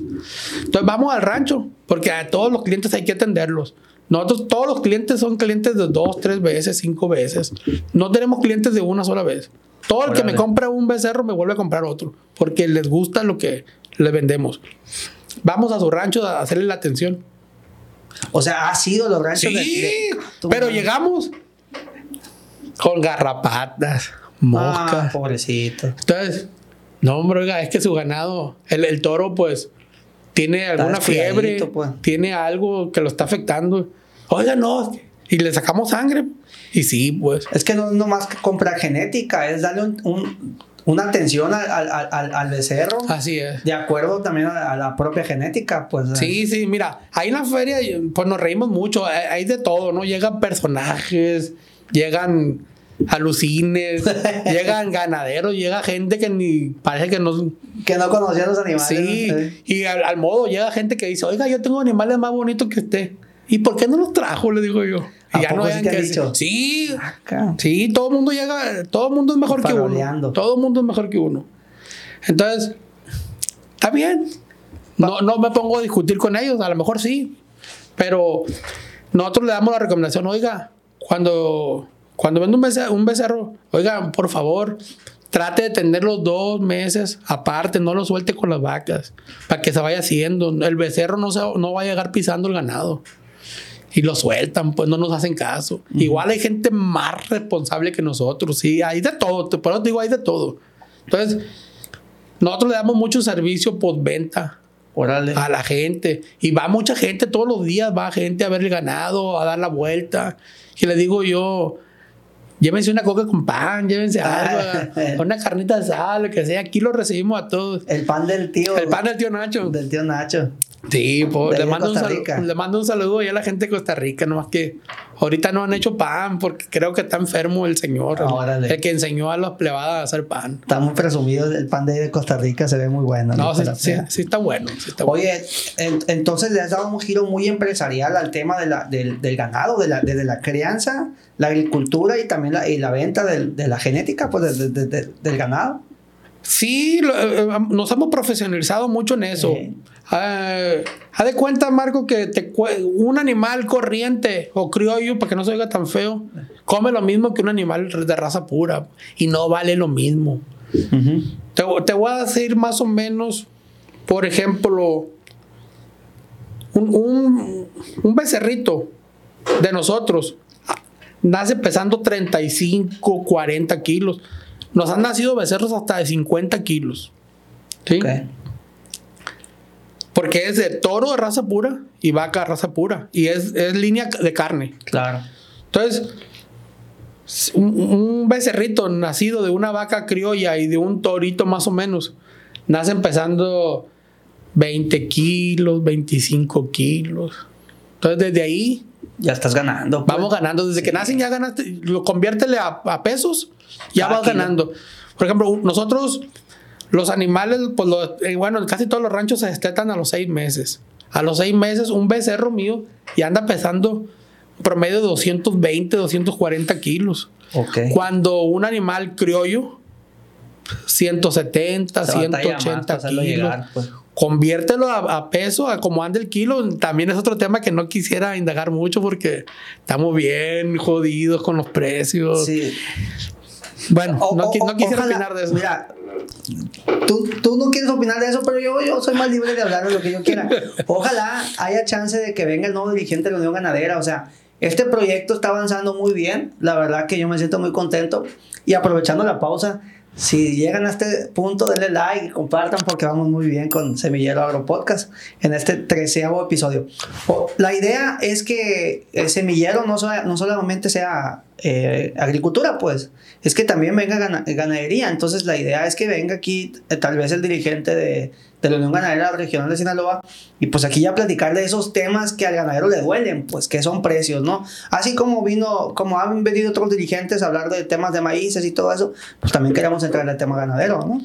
Entonces vamos al rancho, porque a todos los clientes hay que atenderlos. Nosotros, todos los clientes son clientes de dos, tres veces, cinco veces. No tenemos clientes de una sola vez. Todo el que me compra un becerro me vuelve a comprar otro, porque les gusta lo que le vendemos. Vamos a su rancho a hacerle la atención. O sea, ha sido los ranchos Sí, de- de- pero llegamos con garrapatas, Ah, moscas. pobrecito. Entonces, no, hombre, oiga, es que su ganado, el, el toro, pues, tiene alguna fiebre, pues. tiene algo que lo está afectando. Oiga, no, y le sacamos sangre. Y sí, pues. Es que no es nomás que comprar genética, es darle un- un- una atención al, al, al- al becerro. Así es. De acuerdo también a, a la propia genética, pues. Sí, sí, mira, ahí en la feria, pues nos reímos mucho, hay de todo, ¿no? Llegan personajes, llegan alucines, llegan ganaderos, llega gente que ni parece que no, Que no conocían los animales. Sí. Eh. y al, al modo llega gente que dice, oiga, yo tengo animales más bonitos que usted. ¿Y por qué no los trajo? Le digo yo. ¿A Y ya no sí que dicho? Sí, Acá. sí, todo el mundo llega, todo el mundo es mejor que uno. Todo el mundo es mejor que uno. Entonces, está bien. No, no me pongo a discutir con ellos, a lo mejor sí. Pero nosotros le damos la recomendación, oiga, cuando, cuando vende un becerro, un becerro, oiga, por favor, trate de tenerlos dos meses aparte, no lo suelte con las vacas, para que se vaya haciendo. El becerro no, se, no va a llegar pisando el ganado. Y lo sueltan, pues no nos hacen caso. Igual hay gente más responsable que nosotros, sí, hay de todo, por eso te digo, hay de todo. Entonces, nosotros le damos mucho servicio postventa Órale. a la gente. Y va mucha gente todos los días, va gente a ver el ganado, a dar la vuelta. Y le digo yo, llévense una coca con pan, llévense algo, una carnita de sal, lo que sea. Aquí lo recibimos a todos. El pan del tío. El pan del tío Nacho. Del tío Nacho. Sí, pues, De le, mando un Costa salu- Rica. le mando un saludo a la gente de Costa Rica, nomás que ahorita no han hecho pan porque creo que está enfermo el señor, el- Órale. el, que enseñó a los plebadas a hacer pan. Está muy presumido el pan de ahí de Costa Rica, se ve muy bueno. No, sí, sí, sí está bueno. sí está bueno. Oye, en- entonces le has dado un giro muy empresarial al tema de la, del, del ganado, de la, desde la crianza, la agricultura y también la, y la venta del- de la genética pues, de- de- de- del ganado. Sí, lo- eh, nos hemos profesionalizado mucho en eso. Sí. eh, haz de cuenta, Marco, que te un animal corriente o criollo, para que no se oiga tan feo, come lo mismo que un animal de raza pura y no vale lo mismo. Te, te voy a decir más o menos, por ejemplo, un, un, un becerrito de nosotros nace pesando 35, 40 kilos. Nos han nacido becerros hasta de 50 kilos. ¿Sí? Ok. Porque es de toro de raza pura y vaca de raza pura. Y es, es línea de carne. Claro. Entonces, un, un becerrito nacido de una vaca criolla y de un torito más o menos, nace empezando 20 kilos, 25 kilos. Entonces, desde ahí Ya estás ganando. pues. vamos ganando. Desde que nacen ya ganaste, lo conviértele a, a pesos, ya Cada vas kilo. ganando. Por ejemplo, nosotros, los animales, pues eh, bueno, en casi todos los ranchos se destetan a los seis meses. A los seis meses, un becerro mío y anda pesando promedio de 220, 240 kilos. Ok. Cuando un animal criollo, 170, Se batalla más 180 para hacerlo kilos. llegar, pues. Conviértelo a, a peso, a como anda el kilo. También es otro tema que no quisiera indagar mucho porque estamos bien jodidos con los precios. Sí. Bueno, O- no, o- no quisiera ojalá- opinar de eso. Mira, tú, tú no quieres opinar de eso, pero yo, yo soy más libre de hablar de lo que yo quiera. Ojalá haya chance de que venga el nuevo dirigente de la Unión Ganadera. O sea, este proyecto está avanzando muy bien. La verdad que yo me siento muy contento. Y aprovechando la pausa, si llegan a este punto, denle like y compartan porque vamos muy bien con Semillero Agro Podcast en este treceavo episodio. La idea es que el semillero no, no solamente sea eh, agricultura, pues, es que también venga gana- ganadería. Entonces, la idea es que venga aquí eh, tal vez el dirigente de, de la Unión Ganadera Regional de Sinaloa y pues aquí ya platicar de esos temas que al ganadero le duelen, pues que son precios, ¿no? Así como vino, como han venido otros dirigentes a hablar de temas de maíces y todo eso, pues también queremos entrar al tema ganadero, ¿no?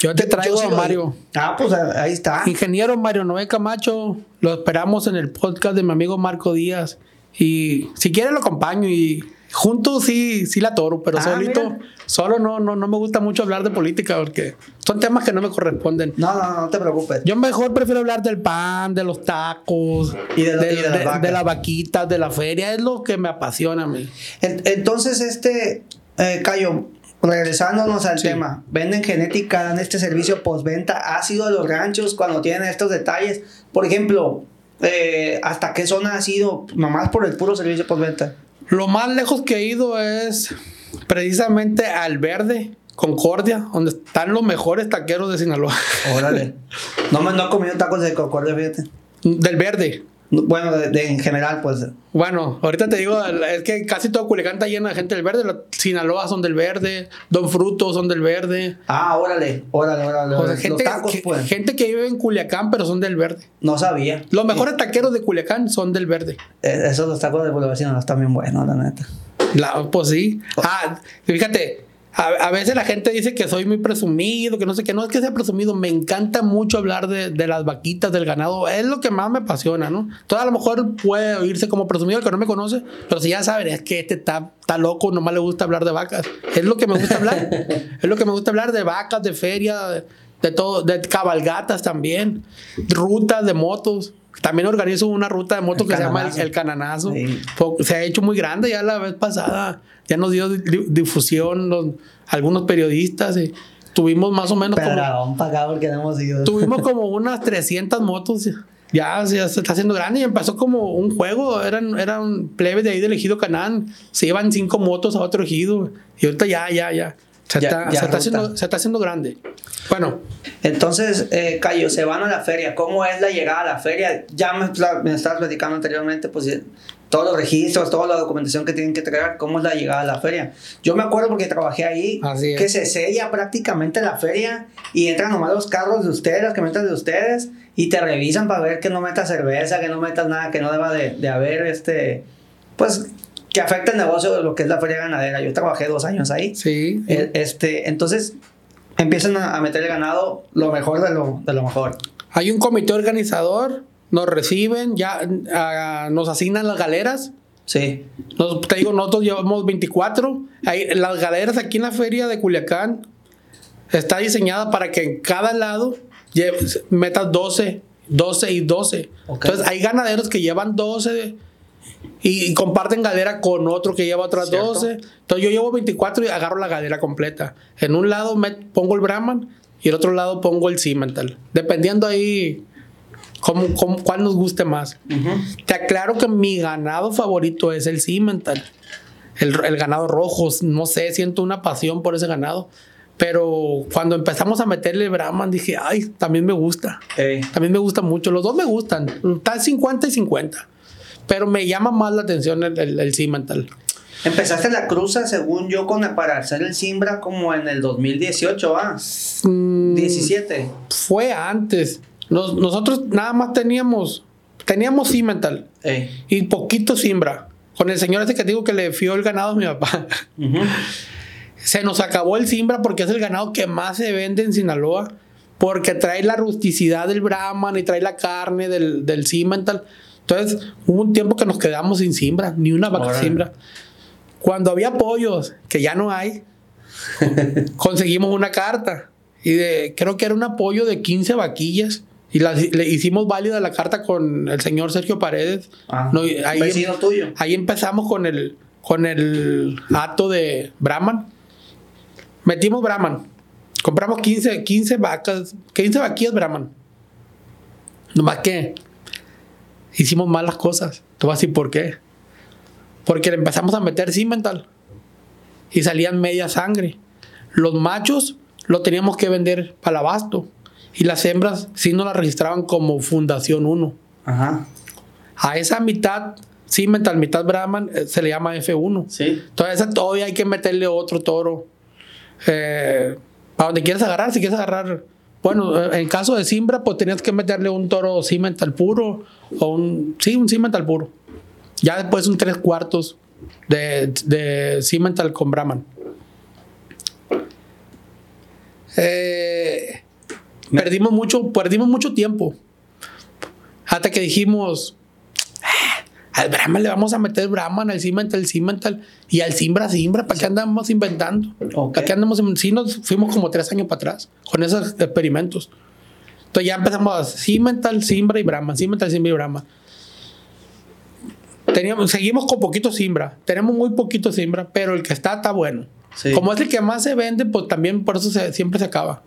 Yo te traigo Yo a Mario. Ah, pues ahí está. Ingeniero Mario Noé Camacho, lo esperamos en el podcast de mi amigo Marco Díaz. Y si quiere lo acompaño y juntos sí, sí la toro, pero Ah, solito, mira. solo no, no, no me gusta mucho hablar de política porque son temas que no me corresponden. No, no, no te preocupes. Yo mejor prefiero hablar del pan, de los tacos, Y de lo- y de las de- de las vaquitas, de la feria. Es lo que me apasiona a mí. En- Entonces, este, eh, Cayo, regresándonos al Sí. tema, venden genética, dan este servicio postventa, ha sido a los ranchos cuando tienen estos detalles. Por ejemplo, eh, ¿hasta qué zona ha sido? Nomás por el puro servicio postventa. Lo más lejos que he ido es precisamente al Verde, Concordia, donde están los mejores taqueros de Sinaloa. Órale. no, me, no he comido tacos de concordia, fíjate. Del Verde. No, Bueno, de, de- en general, pues. Bueno, ahorita te digo, es que casi todo Culiacán está lleno de gente del verde. Sinaloa son del verde, Don Fruto son del verde. Ah, órale, órale, órale. O sea, órale. gente, Los tacos, que, pues. gente que vive en Culiacán, pero son del verde. No sabía. Los mejores taqueros de Culiacán son del verde. Eh, Esos los tacos de Boulevard Sinaloa están bien buenos, la neta. La- pues sí. Ah, fíjate, a, a veces la gente dice que soy muy presumido, que no sé qué. No es que sea presumido, me encanta mucho hablar de, de las vaquitas, del ganado. Es lo que más me apasiona, ¿no? Todo a lo mejor puede oírse como presumido el que no me conoce, pero si ya saben, es que este está, está loco, nomás le gusta hablar de vacas. Es lo que me gusta hablar. es lo que me gusta hablar de vacas, de feria, de, de todo, de cabalgatas también, rutas de motos. También organizo una ruta de motos El que se llama Cananazo. el, el Cananazo. Sí. Se ha hecho muy grande ya la vez pasada. Ya nos dio di- difusión los- algunos periodistas. y tuvimos más o menos como, Pedradón pagado porque no hemos ido. tuvimos como unas 300 motos. Ya, ya se está haciendo grande y empezó como un juego. Eran, eran plebes de ahí del ejido Canán. Se iban cinco motos a otro ejido. Y ahorita ya, ya, ya. Se, Ya- está, ya se, está haciendo, se está haciendo grande. Bueno, Entonces, eh, Cayo, se van a la feria. ¿Cómo es la llegada a la feria? Ya me, me estabas platicando anteriormente, pues eh, todos los registros, toda la documentación que tienen que traer, ¿cómo es la llegada a la feria? Yo me acuerdo porque trabajé ahí, Así es. que se sella prácticamente la feria y entran nomás los carros de ustedes, las camionetas de ustedes, y te revisan para ver que no metas cerveza, que no metas nada, que no deba de, de haber este, pues, que afecte el negocio de lo que es la feria ganadera. Yo trabajé dos años ahí. sí. Eh, Este, entonces empiezan a meter el ganado lo mejor de lo, de lo mejor. Hay un comité organizador. Nos reciben, ya nos asignan las galeras. Sí. Nos- te digo, nosotros llevamos 24. Ahí, las galeras aquí en la feria de Culiacán está diseñada para que en cada lado lleves- metas 12 12 y 12. Ok. Entonces hay ganaderos que llevan 12 y, y comparten galera con otro que lleva otras Cierto. 12. Entonces yo llevo 24 y agarro la galera completa. En un lado me pongo el Brahman y el otro lado pongo el Cimental. Dependiendo ahí cómo, cómo- cuál nos guste más. Te aclaro que mi ganado favorito es el Cimental. El, el ganado rojo, no sé, siento una pasión por ese ganado. Pero cuando empezamos a meterle Brahman dije, ay, también me gusta. Ey. También me gusta mucho. Los dos me gustan. Está 50 y 50. Pero me llama más la atención el, el, el Cimental. Empezaste la cruza, según yo, con para hacer el Simbra como en el 2018, ¿ah? Mm, 17. Fue antes. Nos- nosotros nada más teníamos, teníamos Cimental Ey. y poquito Simbra. Con el señor ese que te digo que le fió el ganado a mi papá. Ujú. Se nos acabó el Simbra porque es el ganado que más se vende en Sinaloa. Porque trae la rusticidad del Brahman y trae la carne del, del Cimental. Entonces, hubo un tiempo que nos quedamos sin Simbra, ni una vaca Órale. Simbra. Cuando había pollos, que ya no hay, conseguimos una carta. Y de, creo que era un apoyo de 15 vaquillas. Y la- le hicimos válida la carta con el señor Sergio Paredes. Ah, No, ahí- vecino tuyo. Ahí empezamos con el, con el acto de Brahman. Metimos Brahman. Compramos 15, 15 vacas, 15 vaquillas Brahman. Nomás que hicimos mal las cosas. Te voy a decir por qué. Porque le empezamos a meter cimental. Y salían media sangre. Los machos lo teníamos que vender para el abasto. Y las hembras sí nos las registraban como Fundación 1. Ajá. A esa mitad Cimental, mitad Brahman, eh, se le llama F1. Sí. Entonces esa todavía hay que meterle otro toro. Eh, para donde quieras agarrar, si quieres agarrar. Bueno, eh, en caso de Simbra, pues tenías que meterle un toro Cimental puro. O un. Sí, un Cimental puro. Ya después un tres cuartos de, Cimental con Brahman. Eh, perdimos mucho, perdimos mucho tiempo. Hasta que dijimos, "Ah, al Brahman le vamos a meter Brahman, al Cimental, Cimental y al Simbra, Simbra. ¿Para qué andamos inventando? Ok. ¿Para qué andamos? in- Sí, nos fuimos como tres años para atrás con esos experimentos. Entonces ya empezamos Cimental, Simbra y Brahman, Cimental, Simbra y Brahman. Teníamos, seguimos con poquito Simbra. Tenemos muy poquito Simbra, pero el que está está bueno. Sí. Como es el que más se vende, pues también por eso se- siempre se acaba.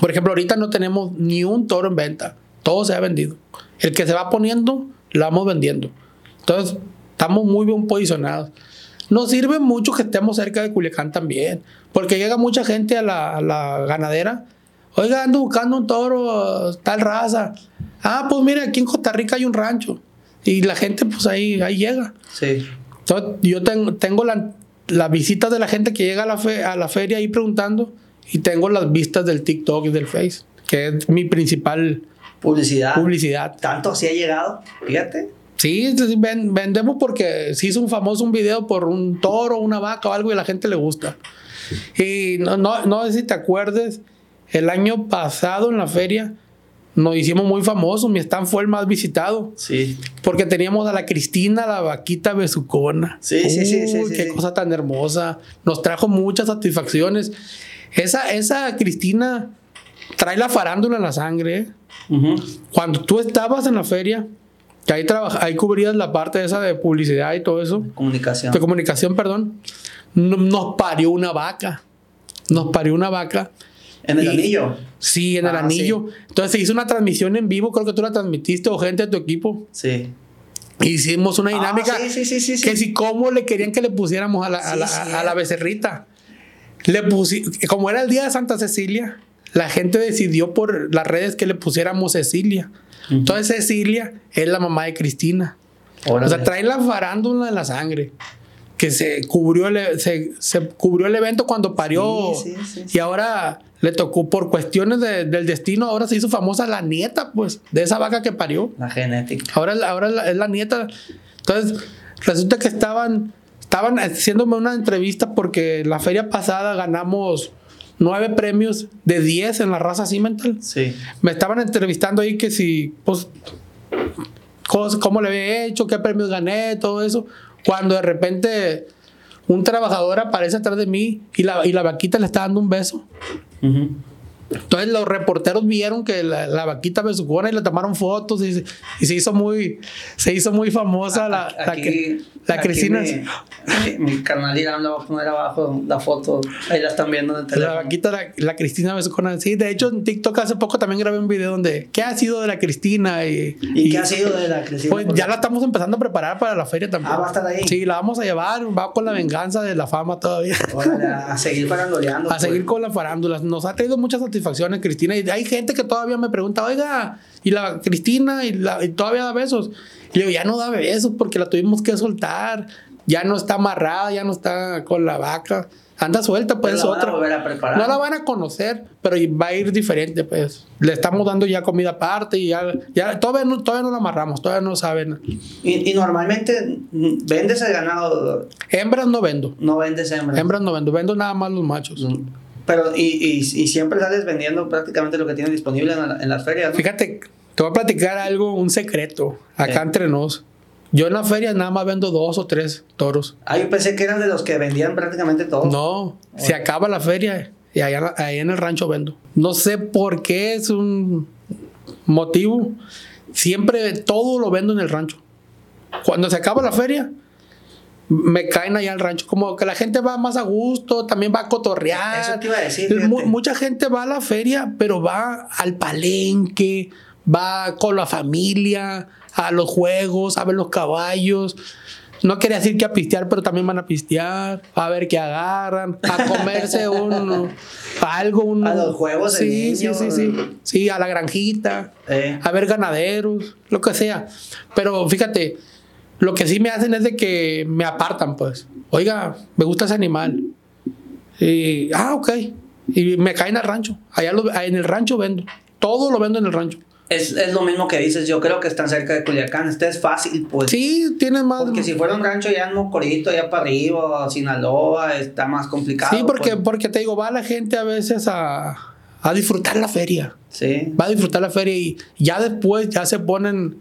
Por ejemplo, ahorita no tenemos ni un toro en venta. Todo se ha vendido. El que se va poniendo, lo vamos vendiendo. Entonces, estamos muy bien posicionados. Nos sirve mucho que estemos cerca de Culiacán también. Porque llega mucha gente a la, a la ganadera. Oiga, ando buscando un toro, tal raza. Ah, pues mira, aquí en Costa Rica hay un rancho. Y la gente, pues ahí, ahí llega. Sí. Entonces, yo tengo, tengo la, las visitas de la gente que llega a la, fe- a la feria ahí preguntando y tengo las vistas del TikTok y del Face, que es mi principal Publicidad. publicidad. Tanto así ha llegado. Fíjate. Sí, sí, ven- vendemos porque se hizo un famoso un video por un toro, una vaca o algo y a la gente le gusta. Y no, no, no sé si te acuerdes, el año pasado en la feria nos hicimos muy famosos, mi stand fue el más visitado. Sí. Porque teníamos a la Cristina, la vaquita besucona. Sí, sí, sí, sí, Uy, sí, qué sí. cosa tan hermosa. Nos trajo muchas satisfacciones. Esa, esa Cristina trae la farándula en la sangre. ¿eh? Ujú. Cuando tú estabas en la feria, que ahí, ahí cubrías la parte esa de publicidad y todo eso, Comunicación. de comunicación, perdón, no- nos parió una vaca. Nos parió una vaca. En el Y- anillo. Sí, en el Ah, anillo. Entonces se hizo una transmisión en vivo, creo que tú la transmitiste o gente de tu equipo. Sí. Hicimos una dinámica. Ah, sí, sí. Que si cómo le querían que le pusiéramos a la, a la, a la becerrita. Le pusi- como era el día de Santa Cecilia, la gente decidió por las redes que le pusiéramos Cecilia. Entonces Cecilia es la mamá de Cristina. O sea, trae la farándula en la sangre. Que se cubrió el, se, se cubrió el evento cuando parió. Sí, sí, sí, sí. Y ahora le tocó por cuestiones de- del destino. Ahora se hizo famosa la nieta, pues, de esa vaca que parió. La genética. Ahora, ahora es la, es la nieta. Entonces, resulta que estaban, estaban haciéndome una entrevista porque la feria pasada ganamos nueve premios de 10 en la raza Cimental. Sí. Me estaban entrevistando ahí que si, pues, cómo le había hecho, qué premios gané, todo eso. Cuando de repente un trabajador aparece atrás de mí y la, y la vaquita le está dando un beso. Entonces los reporteros vieron que la, la vaquita besucona y le tomaron fotos y, se- y se hizo muy se hizo muy famosa la, la, Aquí- que- la aquí Cristina. Mi, mi, carnal Irán le va a poner abajo la foto. Ahí la están viendo en el La teléfono. vaquita, la, la Cristina Besucona. Sí, de hecho en TikTok hace poco también grabé un video donde ¿qué ha sido de la Cristina? Y, ¿Y, qué ha sido de la Cristina? Pues ya la estamos empezando a preparar para la feria también. Ah, ¿va a estar ahí? Sí, la vamos a llevar, va con la venganza de la fama todavía. Órale, a seguir farandoleando. A pues. seguir con las farándulas. Nos ha traído muchas satisfacciones, Cristina. Y hay gente que todavía me pregunta, oiga, y la Cristina, y, la, y todavía da besos. Y le digo, ya no da besos porque la tuvimos que soltar. Ya no está amarrada, ya no está con la vaca. Anda suelta, pues es otra. a. No la van a conocer, pero va a ir diferente, pues. Le estamos dando ya comida aparte y ya, ya todavía, no, todavía no la amarramos, todavía no saben. Y, y normalmente mm, vendes el ganado, Hembras no vendo. no vendes hembras. Hembras no vendo, vendo nada más los machos. Mm. Pero, y, y, y siempre sales vendiendo prácticamente lo que tienes disponible en, la- en las ferias. ¿no? Fíjate, te voy a platicar algo, un secreto, acá Eh. entre nos. Yo en la feria nada más vendo dos o tres toros. Ah, yo pensé que eran de los que vendían prácticamente todo. No, se acaba la feria y allá, ahí en el rancho vendo. No sé por qué es un motivo. Siempre todo lo vendo en el rancho. Cuando se acaba la feria, me caen allá al rancho. Como que la gente va más a gusto, también va a cotorrear. Eso te iba a decir, Mu- mucha gente va a la feria, pero va al palenque, va con la familia, a los juegos, a ver los caballos. No quería decir que a pistear, pero también van a pistear, a ver qué agarran, a comerse un algo, un, A los juegos sí, sí, sí, sí, sí, a la granjita, Eh. a ver ganaderos, lo que sea. Pero fíjate, lo que sí me hacen es de que me apartan, pues. Oiga, me gusta ese animal. Y, ah, ok. Y me caen al rancho. Allá lo- en el rancho vendo. Todo lo vendo en el rancho. Es, es lo mismo que dices, yo creo que están cerca de Culiacán. Este es fácil, pues. Sí, tienes más. Porque si fuera un rancho ya en Mocorito, allá para arriba, Sinaloa, está más complicado. Sí, porque, pues. porque te digo, va la gente a veces a, a disfrutar la feria. Sí. Va a disfrutar la feria y ya después ya se ponen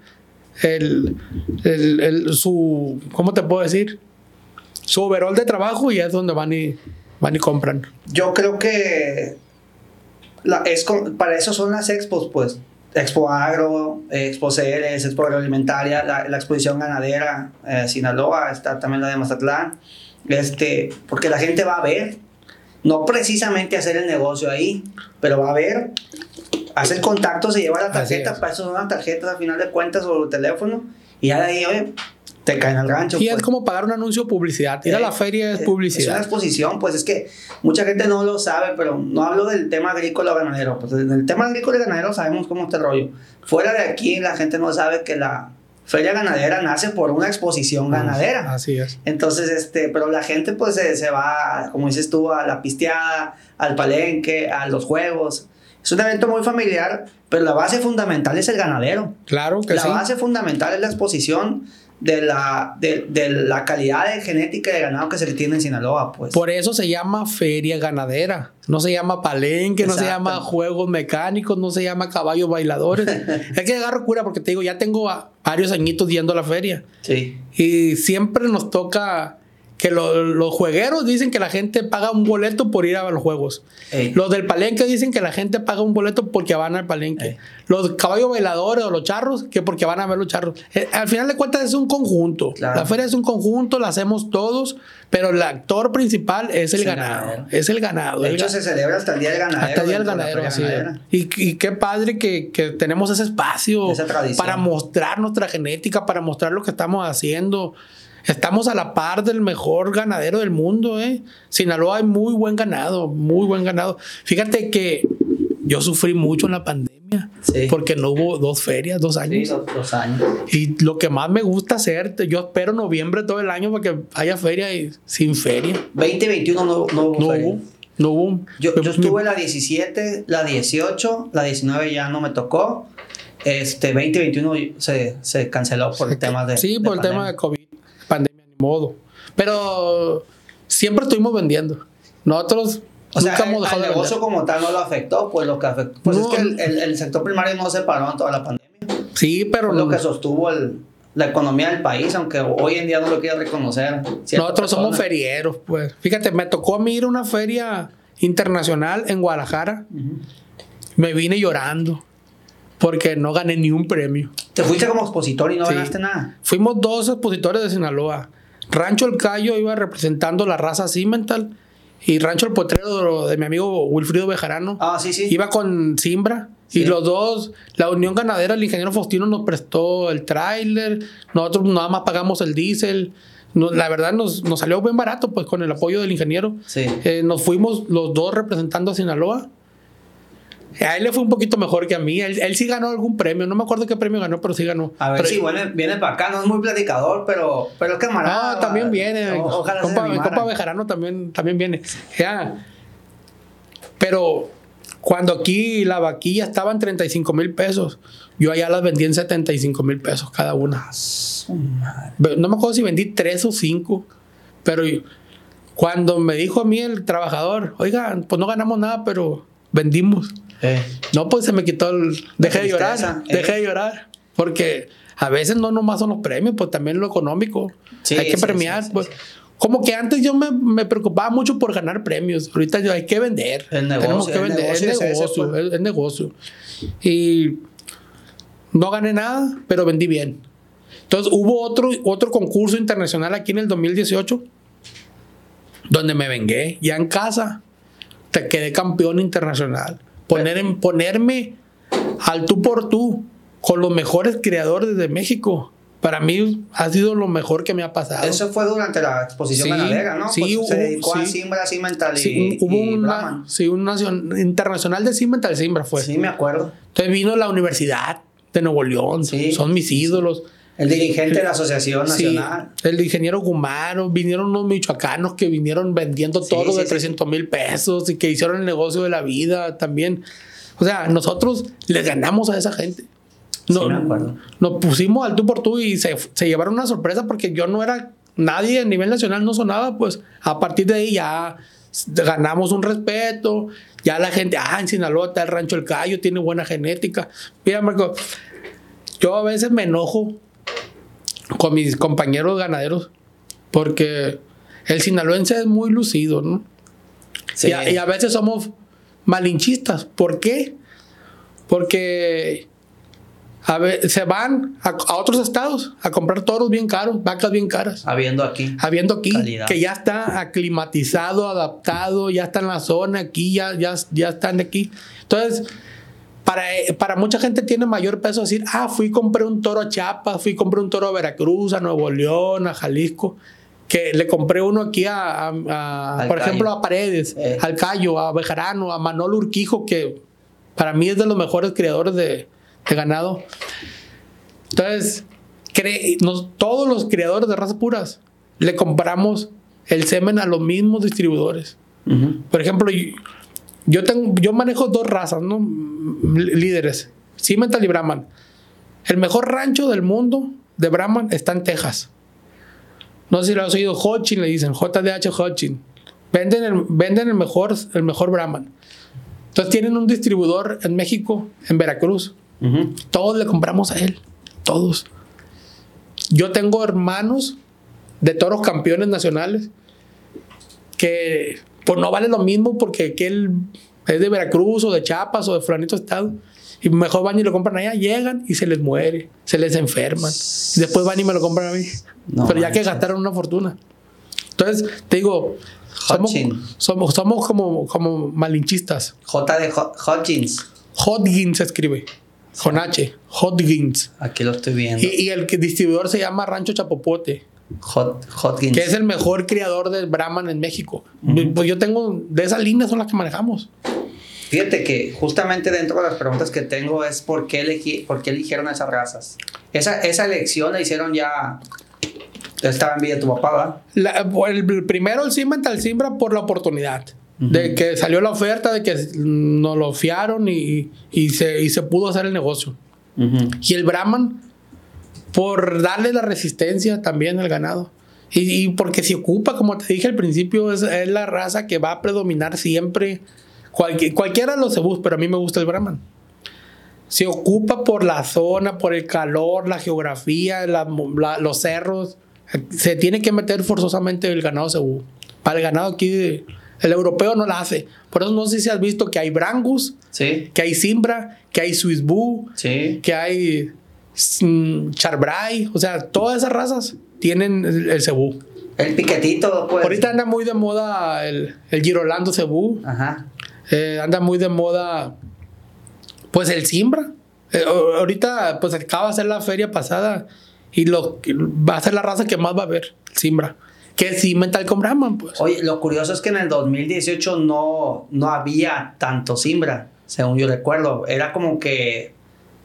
el, el, el- su, ¿cómo te puedo decir? Su overall de trabajo y es donde van y, van y compran. Yo creo que la, es para eso son las expos, pues. Expo Agro, Expo Ceres, Expo Agroalimentaria, la, la exposición ganadera, eh, Sinaloa, está también la de Mazatlán. Este, porque la gente va a ver, no precisamente hacer el negocio ahí, pero va a ver, hace el contacto, se lleva la tarjeta, para eso son las tarjetas al final de cuentas o el teléfono, y ya de ahí, oye, te caen al gancho. Y pues. es como pagar un anuncio publicidad. Ir a la Eh, feria es eh, Es una publicidad. exposición, pues es que mucha gente no lo sabe, pero no hablo del tema agrícola o ganadero. Pues en el tema agrícola y ganadero sabemos cómo está el rollo. Fuera de aquí, la gente no sabe que la feria ganadera nace por una exposición ganadera. Así es. Entonces, este, pero la gente pues se, se va, como dices tú, a la pisteada, al palenque, a los juegos. Es un evento muy familiar, pero la base fundamental es el ganadero. Claro que La sí. base fundamental es la exposición de la, de, de la calidad de genética de ganado que se le tiene en Sinaloa, pues. Por eso se llama feria ganadera. No se llama palenque, no se llama juegos mecánicos, no se llama caballos bailadores. es que agarro cura porque te digo, ya tengo varios añitos yendo a la feria. Sí. Y siempre nos toca que lo- los juegueros dicen que la gente paga un boleto por ir a los juegos. Ey. Los del palenque dicen que la gente paga un boleto porque van al palenque. Ey. Los caballos bailadores o los charros, que porque van a ver los charros. Eh, al final de cuentas es un conjunto. Claro. La feria es un conjunto, la hacemos todos, pero el actor principal es el ganado. Es el ganado. De hecho, se celebra hasta el Día del Ganadero. hasta el día del de ganadero, ganadera. Y, y qué padre que, que tenemos ese espacio Esa para mostrar nuestra genética, para mostrar lo que estamos haciendo. Estamos a la par del mejor ganadero del mundo, ¿eh? Sinaloa hay muy buen ganado, muy buen ganado. Fíjate que yo sufrí mucho en la pandemia Sí. porque no hubo dos ferias, dos Sí, años. los, los años. Y lo que más me gusta hacer, yo espero noviembre todo el año para que haya feria y sin feria. 2021 no, no hubo. No feria. hubo, no hubo. Yo, yo estuve la 17, la 18, la 19 ya no me tocó. Este 2021 se, se canceló por temas de. Sí, de por el tema de COVID, modo. Pero siempre estuvimos vendiendo. Nosotros O sea, nunca el, hemos dejado al de negocio como tal no lo afectó, pues lo que afectó. Pues No. es que el, el- el sector primario no se paró en toda la pandemia. Sí, pero Fue lo que sostuvo el- la economía del país, aunque hoy en día no lo quiere reconocer. nosotros somos ferieros, pues. Fíjate, me tocó a mí ir a una feria internacional en Guadalajara. Me vine llorando porque no gané ni un premio. Te fuiste como expositor y no Sí. ganaste nada. Fuimos dos expositores de Sinaloa. Rancho El Cayo iba representando la raza Cimental y Rancho El Potrero de mi amigo Wilfrido Bejarano Ah, sí, sí. iba con Simbra. Sí. Y los dos, la Unión Ganadera, el ingeniero Faustino nos prestó el tráiler, nosotros nada más pagamos el diésel. No- la verdad nos, nos salió bien barato, pues con el apoyo del ingeniero. Sí. Eh, nos fuimos los dos representando a Sinaloa. A él le fue un poquito mejor que a mí. Él, él sí ganó algún premio. No me acuerdo qué premio ganó, pero sí ganó. A ver Pero- si viene, viene para acá, no es muy platicador, pero, pero es camarada. Ah, también viene. O- ojalá compa, se mi compa Bejarano también, también viene. Ya. Pero cuando aquí la vaquilla estaba en 35 mil pesos, yo allá las vendí en 75 mil pesos cada una. No me acuerdo si vendí tres o cinco, pero cuando me dijo a mí el trabajador, oiga, pues no ganamos nada, pero vendimos. Eh, No, pues se me quitó el... Dejé de llorar, eh. dejé de llorar. Porque a veces no nomás son los premios, pues también lo económico. Sí, hay que sí, premiar. sí, pues. Como que antes yo me, me preocupaba mucho por ganar premios. Ahorita yo hay que vender. El negocio, Tenemos que el vender. negocio es negocio, pues. es, es negocio. Y no gané nada, pero vendí bien. Entonces hubo otro, otro concurso internacional aquí en el 2018 donde me vengué, ya en casa, te quedé campeón internacional. Poner en, ponerme al tú por tú con los mejores creadores de México, para mí ha sido lo mejor que me ha pasado. Eso fue durante la exposición Sí, ganadera, ¿no? sí, Pues hubo- se dedicó a sí. Simbra, Cimental y, Sí, un- hubo y una, sí, un nacion- internacional de Cimental Simbra fue. Sí, me acuerdo. Entonces vino la Universidad de Nuevo León, Sí, son mis ídolos. El dirigente de la Asociación Sí, Nacional. el ingeniero Gumaro, vinieron unos michoacanos que vinieron vendiendo Sí, todo sí, de sí. 300 mil pesos y que hicieron el negocio de la vida también. O sea, nosotros les ganamos a esa gente. No, Sí, me. Nos pusimos al tú por tú y se, se llevaron una sorpresa porque yo no era nadie a nivel nacional, no sonaba. Pues a partir de ahí ya ganamos un respeto. Ya la gente, ah, en Sinaloa está el Rancho El Cayo, tiene buena genética. Mira, Marco, yo a veces me enojo con mis compañeros ganaderos porque el sinaloense es muy lucido, ¿no? Sí. Y, a, y a veces somos malinchistas. ¿Por qué? Porque a ve- se van a, a otros estados a comprar toros bien caros, vacas bien caras. Habiendo aquí. Habiendo aquí Calidad. que ya está aclimatizado, adaptado, ya está en la zona, aquí ya, ya, ya están aquí. Entonces, para, para mucha gente tiene mayor peso decir, ah, fui y compré un toro a Chiapas, fui y compré un toro a Veracruz, a Nuevo León, a Jalisco, que le compré uno aquí a, a- por Cayo. ejemplo, a Paredes, Eh. al Cayo, a Bejarano, a Manolo Urquijo, que para mí es de los mejores criadores de, de ganado. Entonces, cre- nos- todos los criadores de razas puras le compramos el semen a los mismos distribuidores. Por ejemplo, yo, tengo, yo manejo dos razas, ¿no? Líderes, Cimental y Brahman. El mejor rancho del mundo de Brahman está en Texas. No sé si lo has oído, Hodgkin le dicen, JDH Hodgkin. Venden el, venden el mejor, el mejor Brahman. Entonces tienen un distribuidor en México, en Veracruz. Todos le compramos a él. Todos. Yo tengo hermanos de toros campeones nacionales que pues no vale lo mismo porque aquel es de Veracruz o de Chiapas o de Fulanito Estado. Y mejor van y lo compran allá, llegan y se les muere, se les enferman. Después van y me lo compran a mí. No Pero ya que gastaron una fortuna. Entonces, te digo, somos, somos, somos como, como malinchistas. J de Ho- Hodgins. Hodgins se escribe. Con H. Hodgins. Aquí lo estoy viendo. Y, y el que distribuidor se llama Rancho Chapopote, Hot, Hodgins. que es el mejor criador de Brahman en México. Pues yo tengo, de esas líneas son las que manejamos. Fíjate que justamente dentro de las preguntas que tengo es por qué, elegí, por qué eligieron esas razas. Esa, esa elección la hicieron ya. Estaba en vida tu papá, ¿verdad? La- el primero el Cimental Simbra por la oportunidad. De que salió la oferta, de que nos lo fiaron y, y se, y se pudo hacer el negocio. Y el Brahman, por darle la resistencia también al ganado. Y, y porque se ocupa, como te dije al principio, es, es la raza que va a predominar siempre. Cualquier, cualquiera los cebús, pero a mí me gusta el Brahman. Se ocupa por la zona, por el calor, la geografía, la- la- los cerros. Se tiene que meter forzosamente el ganado cebú. Para el ganado aquí El europeo no la hace. Por eso no sé si has visto que hay Brangus, Sí. que hay Simbra, que hay Swiss Boo, Sí. que hay Charbray. O sea, todas esas razas tienen el, el cebú. El piquetito, pues. Ahorita anda muy de moda el, el Girolando cebú. Ajá. Eh, anda muy de moda, pues el Simbra. Eh, ahorita, pues acaba de ser la feria pasada y lo, va a ser la raza que más va a ver, el Simbra. Que es Cimental con Brahman, pues. Oye, lo curioso es que en el 2018 no, no había tanto Simbra, según yo recuerdo. Era como que.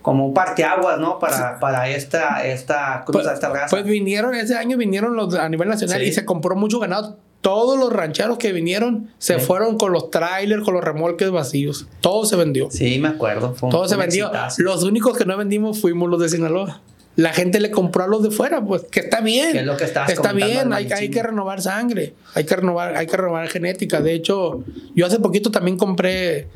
Como un parteaguas, ¿no? Para, para esta, esta cruza, Pues, esta raza. pues vinieron, ese año vinieron los a nivel nacional Sí. y se compró mucho ganado. Todos los rancheros que vinieron se Sí. fueron con los trailers, con los remolques vacíos. Todo se vendió. sí, me acuerdo. Fue un- Todo se un vendió. exitazo. Los únicos que no vendimos fuimos los de Sinaloa. La gente le compró a los de fuera, pues, que está bien. Que es lo que estabas está bien, hay, hay que renovar sangre, hay que renovar, hay que renovar genética. De hecho, yo hace poquito también compré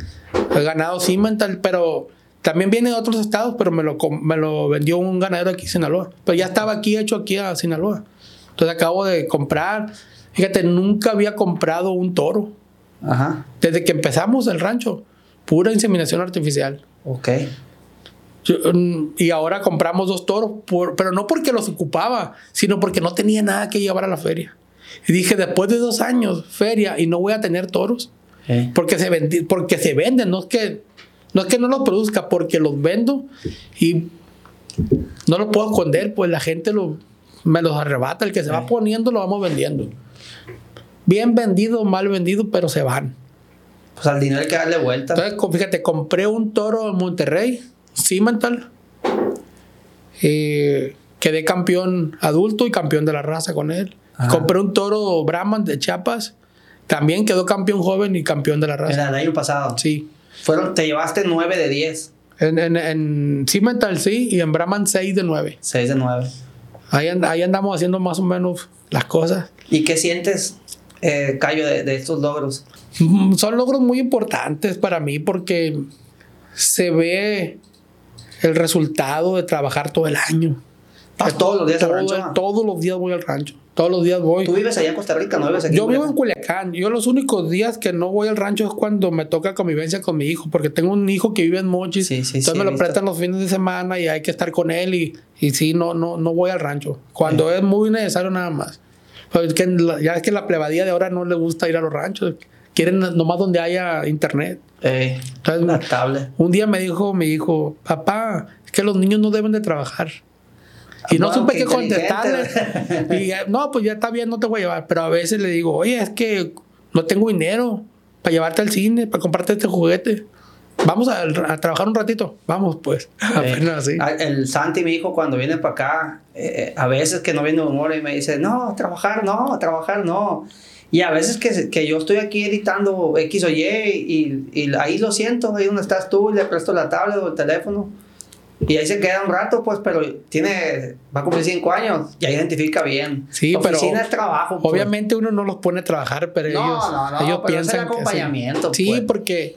ganado Cimental, pero también viene de otros estados, pero me lo, me lo vendió un ganadero aquí en Sinaloa. Pero ya estaba aquí hecho aquí a Sinaloa. Entonces acabo de comprar. Fíjate, nunca había comprado un toro. Ajá. Desde que empezamos el rancho, pura inseminación artificial. Ok. Yo, mm, y ahora compramos dos toros, por- pero no porque los ocupaba, sino porque no tenía nada que llevar a la feria. Y dije, después de dos años, feria, y no voy a tener toros, Eh, porque se, porque se venden, no es, que, no es que no los produzca, porque los vendo y no los puedo esconder, pues la gente lo, me los arrebata, el que se va poniendo lo vamos vendiendo. Bien vendido, mal vendido, pero se van. Pues al dinero hay que darle vuelta. Entonces, fíjate, compré un toro en Monterrey, Cimental. Eh, quedé campeón adulto y campeón de la raza con él. Ajá. Compré un toro Brahman de Chiapas. También quedó campeón joven y campeón de la raza. Era el año pasado. Sí. Fueron, te llevaste 9 de 10. En, en, en Cimental sí y en Brahman 6 de 9. 6 de 9. Ahí, and- ahí andamos haciendo más o menos las cosas. ¿Y qué sientes, eh, Cayo, de, de estos logros? Mm, Son logros muy importantes para mí porque se ve el resultado de trabajar todo el año. Todos los días al Todo- rancho. Todos los días voy al rancho. Todos los días voy. Tú vives allá en Costa Rica, no vives aquí. Yo vivo en Culiacán? Yo los únicos días que no voy al rancho es cuando me toca convivencia con mi hijo, porque tengo un hijo que vive en Mochis. Sí, sí, entonces sí, me lo visto. prestan los fines de semana y hay que estar con él y, y sí, no, no, no voy al rancho. Cuando es muy necesario nada más. Es que la- ya es que la plebadía de ahora no le gusta ir a los ranchos. Quieren nomás donde haya internet. Eh, Entonces, la tablet. un día me dijo mi hijo, papá, es que los niños no deben de trabajar. Y no Bueno, supe qué contestarle. Y eh, no, pues ya está bien, no te voy a llevar. Pero a veces le digo, oye, es que no tengo dinero para llevarte al cine, para comprarte este juguete. Vamos a, a trabajar un ratito. Vamos, pues. Apenas así. Ah, El Santi, mi hijo, cuando viene para acá, eh, a veces que no viene humor y me dice, no, trabajar no, trabajar no. Y a veces que, que yo estoy aquí editando X o Y y, y ahí lo siento, ahí donde estás tú, le presto la tablet o el teléfono. Y ahí se queda un rato, pues, pero tiene, va a cumplir cinco años, ya identifica bien. Sí, pero Oficina es trabajo. pues. Obviamente uno no los pone a trabajar, pero No, ellos, no, no, ellos pero es el piensan que sí. acompañamiento, Sí, pues. porque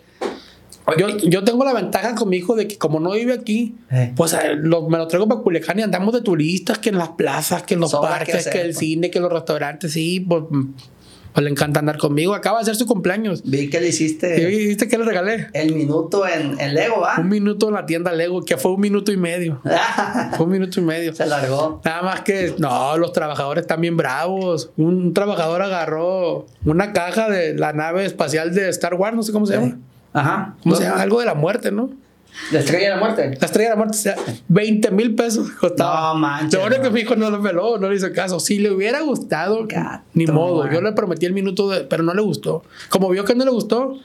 yo, yo tengo la ventaja con mi hijo de que como no vive aquí, Eh. pues eh, lo- me lo traigo para Culiacán y andamos de turistas, que en las plazas, que en los Sobra que parques, hacer, que el pues. cine, que en los restaurantes, sí, pues, pues le encanta andar conmigo. Acaba de ser su cumpleaños. Vi que le hiciste ¿Y viste que le regalé? el minuto en, en Lego, ¿va? Un minuto en la tienda Lego, que fue un minuto y medio. Fue un minuto y medio. se largó. Nada más que, no, los trabajadores están bien bravos. Un trabajador agarró una caja de la nave espacial de Star Wars, no sé cómo se llama. Ajá. ¿Cómo se llama? Algo de la muerte, ¿no? La estrella de la muerte. La estrella de la muerte, o sea, 20 mil pesos costaba. No manches, Lo bueno que mi hijo no lo peló, no le hizo caso. Si le hubiera gustado, Gato, ni modo. man. Yo le prometí el minuto, de, pero no le gustó. Como vio que no le gustó,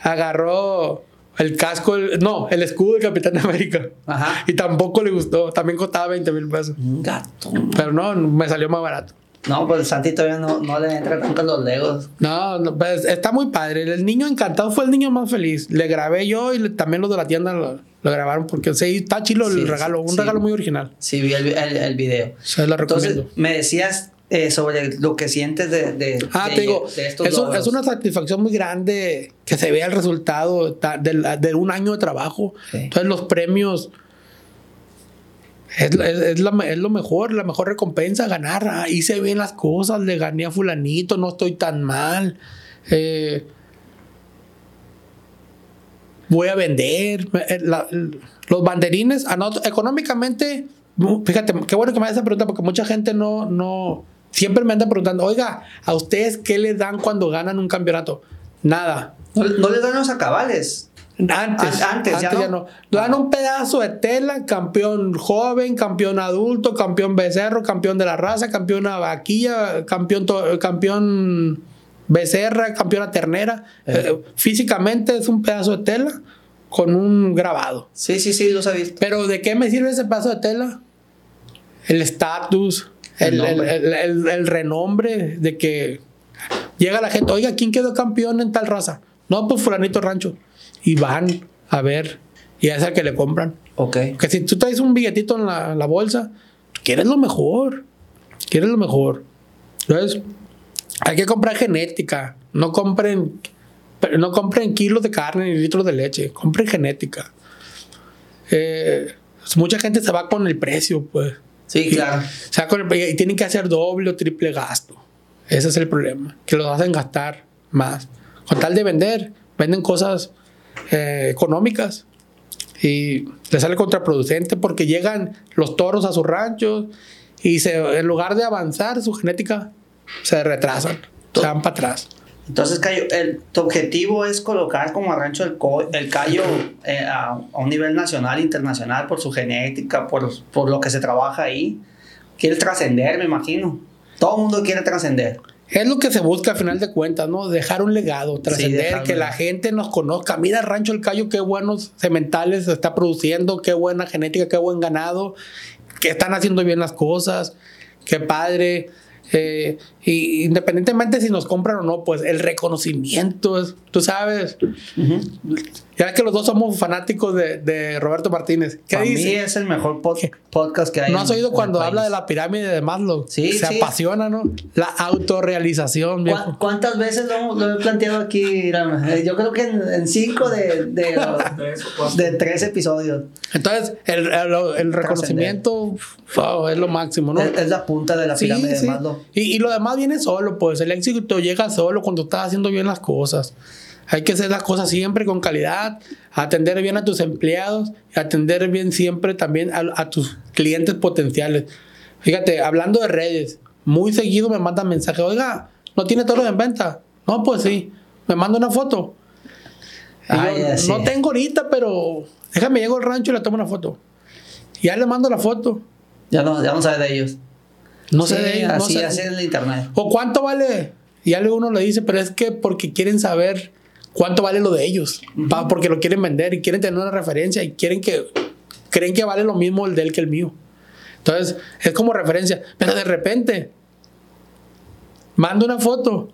agarró el casco, el- no, el escudo del Capitán América. Ajá. Y tampoco le gustó. También costaba 20 mil pesos. Un gato. Pero no, me salió más barato. No, pues Santi todavía no, no le entra tanto los legos. No, no, pues, está muy padre. El niño encantado fue el niño más feliz. Le grabé yo y le- también los de la tienda lo, lo grabaron porque sí, está chilo Sí, el regalo. un sí. regalo muy original. Sí, vi el, el, el video. Se lo recomiendo. Entonces, me decías eh, sobre lo que sientes de, de, Ah, de- te digo, de estos es, un- es una satisfacción muy grande que se vea el resultado de, un año de trabajo. Sí. Entonces, los premios es, es- es lo mejor, la mejor recompensa, ganar. Ah, hice bien las cosas, le gané a Fulanito, no estoy tan mal. Eh, voy a vender. eh, los banderines, económicamente, fíjate, qué bueno que me hagas esa pregunta porque mucha gente no, no, siempre me anda preguntando, oiga, ¿a ustedes qué les dan cuando ganan un campeonato? Nada. No, no les dan los acabales. Antes, An- antes, ya no. no. Dan un pedazo de tela, campeón joven, campeón adulto, campeón becerro, campeón de la raza, campeona vaquilla, campeón, campeón becerra, campeona ternera. Eh, físicamente es un pedazo de tela con un grabado. Sí, sí, sí, los he visto. Pero ¿de qué me sirve ese pedazo de tela? El estatus, el- el renombre de que llega la gente, oiga, ¿quién quedó campeón en tal raza? No, pues fulanito rancho. Y van a ver, y es el que le compran. Ok. Que si tú traes un billetito en la, en la bolsa, quieres lo mejor. Quieres lo mejor. Entonces, hay que comprar genética. No compren, no compren kilos de carne ni litros de leche. Compren genética. Eh, mucha gente se va con el precio, pues. Sí, Y- claro. o sea, con el- y tienen que hacer doble o triple gasto. Ese es el problema. Que los hacen gastar más. Con tal de vender, venden cosas eh, económicas y les sale contraproducente porque llegan los toros a sus ranchos y se, en lugar de avanzar su genética, se retrasan, se van para atrás. Entonces, Cayo, el, tu objetivo es colocar como a Rancho el, Co- el Cayo eh, a, a un nivel nacional, internacional, por su genética, por, por lo que se trabaja ahí. Quiere trascender, me imagino. Todo el mundo quiere trascender. Es lo que se busca al final de cuentas, ¿no? Dejar un legado, trascender, que la gente nos conozca. Mira, Rancho El Cayo, qué buenos sementales está produciendo, qué buena genética, qué buen ganado, que están haciendo bien las cosas, qué padre. Eh, y independientemente si nos compran o no, pues el reconocimiento, es- tú sabes. Ya que los dos somos fanáticos de, de Roberto Martínez. ¿Qué Para mí dice? es el mejor pod- podcast que hay. ¿No has oído en cuando habla de la pirámide de Maslow? Sí, Se sí. apasiona, ¿no? La autorrealización, viejo. ¿Cuá- ¿Cuántas veces lo, lo he planteado aquí? Rama? Eh, Yo creo que en, en cinco de, de, cuatro. de tres episodios. Entonces, el, el- el reconocimiento wow, es lo máximo, ¿no? Es, es la punta de la pirámide sí. de Maslow. Y, y lo demás viene solo, pues el éxito llega solo cuando estás haciendo bien las cosas. Hay que hacer las cosas siempre con calidad, atender bien a tus empleados, y atender bien siempre también a, a tus clientes potenciales. Fíjate, hablando de redes, muy seguido me mandan mensajes, oiga, ¿no tiene toros en venta? No, pues sí, me manda una foto. Ay, yo, no tengo ahorita, pero déjame llego al rancho y le tomo una foto. Ya le mando la foto. Ya no, ya no sabes de ellos. No sé de ellos, no así, sé. así es el internet. ¿O cuánto vale? Y ya luego uno le dice, pero es que porque quieren saber cuánto vale lo de ellos. Pa- porque lo quieren vender y quieren tener una referencia y quieren que creen que vale lo mismo el de él que el mío. Entonces, es como referencia. Pero de repente, mando una foto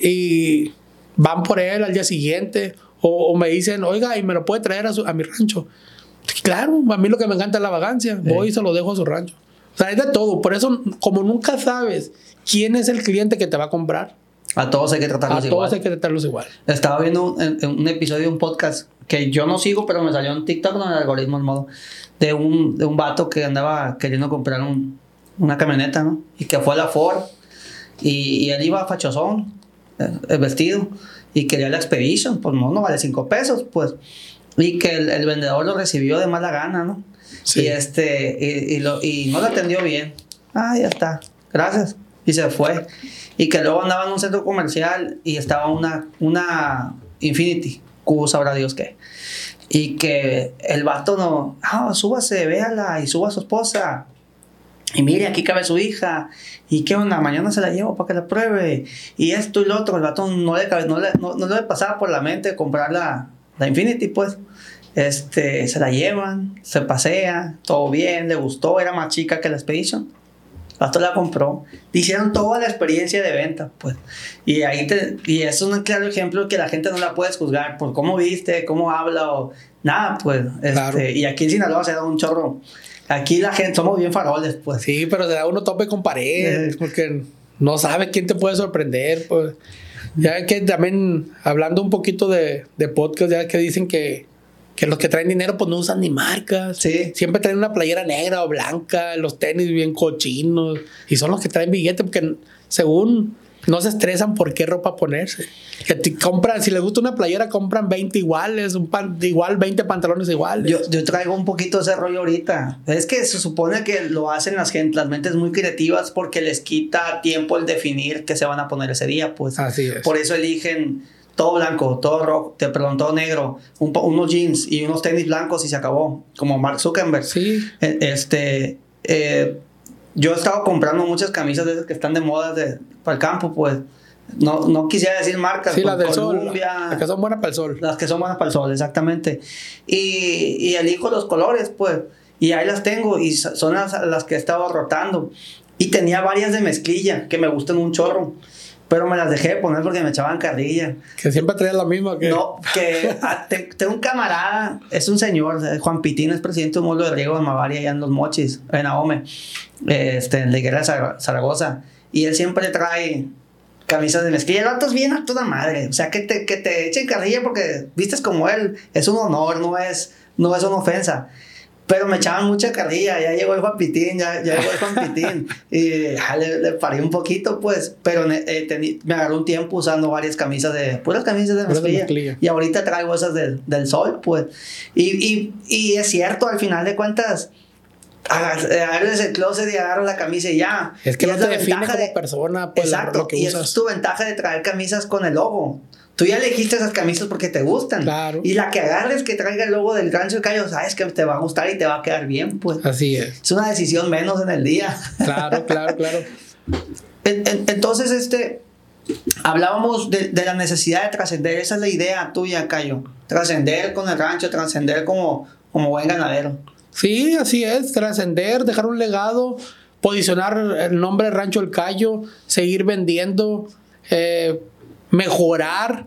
y van por él al día siguiente. O, o me dicen, oiga, y me lo puede traer a, su- a mi rancho. Claro, a mí lo que me encanta es la vagancia. Voy y se lo dejo a su rancho. O sea, es de todo. Por eso, como nunca sabes quién es el cliente que te va a comprar, A todos hay que a tratarlos todos igual. hay que tratarlos igual. Estaba viendo un, un episodio de un podcast que yo no sigo, pero me salió en TikTok con el algoritmo al modo de un, de un vato que andaba queriendo comprar un- una camioneta, ¿no? Y que fue a la Ford y, y él iba fachosón, eh, el vestido, y quería la Expedition, pues no, no vale cinco pesos, pues. Y que el, el vendedor lo recibió de mala gana, ¿no? Sí. Y este, y, y lo- y no lo atendió bien. Ah, ya está, gracias. Y se fue. Y que luego andaba en un centro comercial y estaba una, una Infinity, Q sabrá Dios qué. Y que el vato no, ah, súbase, véala y suba a su esposa. Y mire, aquí cabe su hija. ¿Y qué onda? Mañana se la llevo para que la pruebe. Y esto y lo otro. El vato no le, cabe- no le, no, no le pasaba por la mente comprar la, la Infinity, pues. Este, se la llevan, se pasea, todo bien, le gustó, era más chica que la Expedition. Vato la compró. Hicieron toda la experiencia de venta, pues. Y ahí te, y es un claro ejemplo que la gente no la puedes juzgar por cómo viste, cómo habla o nada, pues. Este, Claro. Y aquí en Sinaloa se da un chorro. Aquí la gente, somos bien faroles, pues. Sí, pero se da uno tope con pared, Eh. porque no sabe quién te puede sorprender. Pues. Ya que también, hablando un poquito de, de podcast, ya que dicen que, que los que traen dinero pues no usan ni marcas. Sí. Siempre traen una playera negra o blanca, los tenis bien cochinos, y son los que traen billete, porque según no se estresan por qué ropa ponerse. Que te compran, si les gusta una playera, compran 20 iguales, un pan, igual 20 pantalones iguales. Yo, yo traigo un poquito ese rollo ahorita. Es que se supone que lo hacen las, gente, las mentes muy creativas porque les quita tiempo el definir qué se van a poner ese día, pues. Así es. Por eso eligen todo blanco, todo rojo, te perdón, todo negro, un, unos jeans y unos tenis blancos y se acabó, como Mark Zuckerberg. Sí. E- Este, eh, yo he estado comprando muchas camisas de esas que están de moda de, para el campo, pues. No, no quisiera decir marcas, Sí, pues, las del sol. Columbia, Las que son buenas para el sol. las que son buenas para el sol, exactamente. Y, y elijo los colores, pues. Y ahí las tengo y so- son las, las que he estado rotando. Y tenía varias de mezclilla que me gustan un chorro. Pero me las dejé de poner porque me echaban carrilla. Que siempre traía la misma que. No, que ah, te- tengo un camarada, es un señor, Juan Pitín, es presidente de un molde de riego de Mavaria allá en Los Mochis, en Ahome, este, en la higuera de Zara- Zaragoza. Y él siempre trae camisas de mezclilla. El vato es bien a toda madre. O sea, que te, que te echen carrilla porque vistes como él. Es un honor, no es, no es una ofensa. Pero me echaban mucha carrilla, ya llegó el Juan Pitín, ya, ya llegó el Juan Pitín. y ya le, le paré un poquito, pues. Pero eh, tení- me agarró un tiempo usando varias camisas de, puras camisas de de mezclilla. mezclilla. Y ahorita traigo esas del, del sol, pues. Y, y, y es cierto, al final de cuentas, agar- agarres el closet y agarras la camisa y ya. Es que Y no la te define como de- persona, pues Exacto, lo que y usas. es tu ventaja de traer camisas con el logo. Tú ya elegiste esas camisas porque te gustan. Claro. Y la que agarres que traiga el logo del Rancho del Cayo, sabes que te va a gustar y te va a quedar bien, pues. Así es. Es una decisión menos en el día. Claro, claro, claro. En- en- Entonces, este, hablábamos de, de la necesidad de trascender. Esa es la idea tuya, Cayo. Trascender con el rancho, trascender como, como buen ganadero. Sí, así es, trascender, dejar un legado, posicionar el nombre Rancho El Cayo, seguir vendiendo, eh, mejorar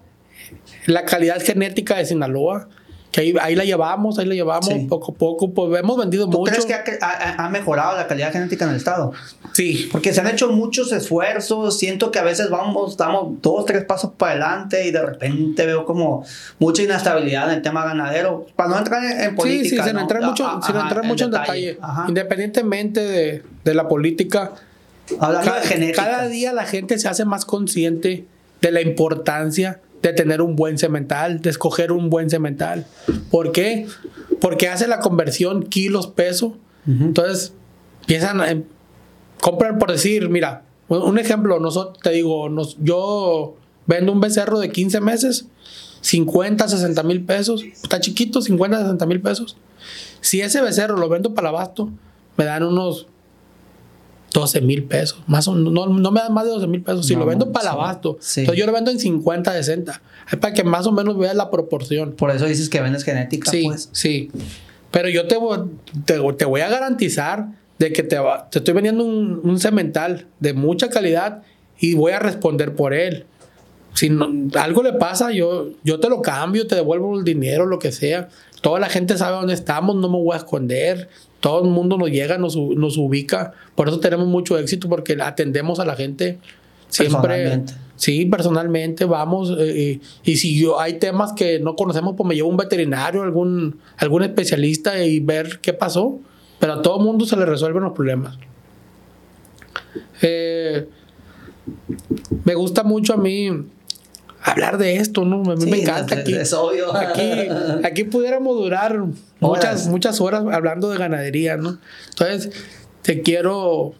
la calidad genética de Sinaloa, que ahí, ahí la llevamos, ahí la llevamos Sí. poco a poco, pues hemos vendido ¿Tú mucho. crees que ha, mejorado la calidad genética en el estado? Sí, Porque se han hecho muchos esfuerzos, siento que a veces vamos, damos dos, tres pasos para adelante y de repente veo como mucha inestabilidad en el tema ganadero. Para no entrar en, en política. sí, sí, sin ¿no? entrar mucho, Ah, sin entrar mucho en detalle. Independientemente de, de la política, Hablando cada, de genética. cada día la gente se hace más consciente de la importancia de tener un buen cemental, de escoger un buen cemental. ¿Por qué? Porque hace la conversión kilos-peso. Ujú. Entonces, empiezan a... Compran por decir, mira, un ejemplo, nosotros, te digo, nos, yo vendo un becerro de 15 meses, 50, 60 mil pesos, está chiquito, 50, 60 mil pesos. Si ese becerro lo vendo para abasto, me dan unos 12 mil pesos. Más o, no, no me dan más de 12 mil pesos. Si No, lo vendo para el abasto, Sí. entonces yo lo vendo en 50, 60. Es para que más o menos veas la proporción. Por eso dices que vendes genética, Sí, pues. sí. Pero yo te, voy- te, te voy a garantizar de que te, te estoy vendiendo un, un cemental de mucha calidad y voy a responder por él. Si no- algo le pasa, yo, yo te lo cambio, te devuelvo el dinero, lo que sea. Toda la gente sabe dónde estamos, no me voy a esconder. Todo el mundo nos llega, nos, nos ubica. Por eso tenemos mucho éxito, porque atendemos a la gente siempre. Personalmente. Sí, personalmente vamos. eh, y, y si yo hay temas que no conocemos, pues me llevo un veterinario, algún, algún especialista y ver qué pasó. Pero a todo mundo se le resuelven los problemas. Eh, me gusta mucho a mí hablar de esto, ¿no? A mí me encanta es- aquí. Es obvio. Aquí, aquí pudiéramos durar muchas, Horas. muchas horas hablando de ganadería, ¿no? Entonces, te quiero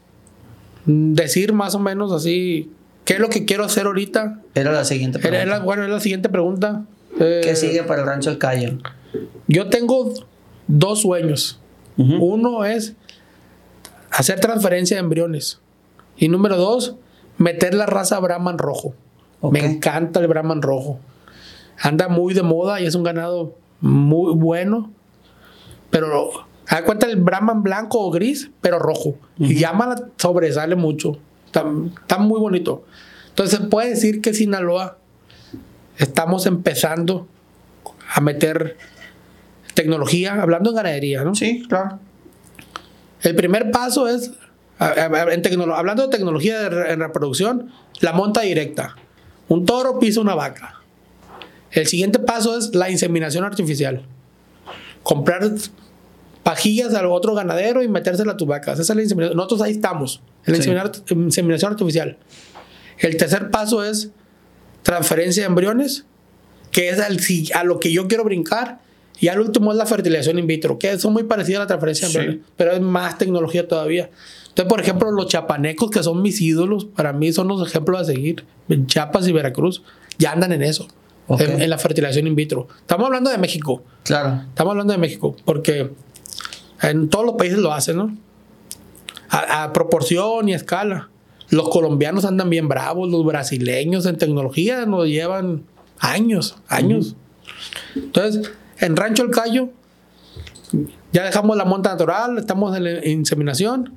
decir más o menos así, ¿qué es lo que quiero hacer ahorita? Era la siguiente Era- pregunta. era- bueno, es la siguiente pregunta. Eh, ¿Qué sigue para el rancho del Cayo? Yo tengo dos sueños. Uno es hacer transferencia de embriones. Y número dos, meter la raza Brahman rojo. Me encanta el Brahman rojo. Anda muy de moda y es un ganado muy bueno. Pero da cuenta el Brahman blanco o gris, pero rojo. Y llama, la- sobresale mucho. Está, está muy bonito. Entonces se puede decir que Sinaloa estamos empezando a meter tecnología, hablando en ganadería, ¿no? Sí, claro. El primer paso es, en hablando de tecnología de re- en reproducción, la monta directa. Un toro pisa una vaca. El siguiente paso es la inseminación artificial. Comprar pajillas al otro ganadero y metérsela a tus vacas. Esa es la inseminación. Nosotros ahí estamos, en la Sí. inseminación artificial. El tercer paso es transferencia de embriones, que es al, a lo que yo quiero brincar. Y al último es la fertilización in vitro, que son muy parecidas a la transferencia Sí. pero es más tecnología todavía. Entonces, por ejemplo, los chapanecos, que son mis ídolos, para mí son los ejemplos a seguir. En Chiapas y Veracruz ya andan en eso, en la fertilización in vitro. Estamos hablando de México. Claro. Estamos hablando de México, porque en todos los países lo hacen, ¿no? A, a proporción y a escala. Los colombianos andan bien bravos, los brasileños en tecnología nos llevan años, años. Entonces, en Rancho El Cayo, ya dejamos la monta natural, estamos en la inseminación.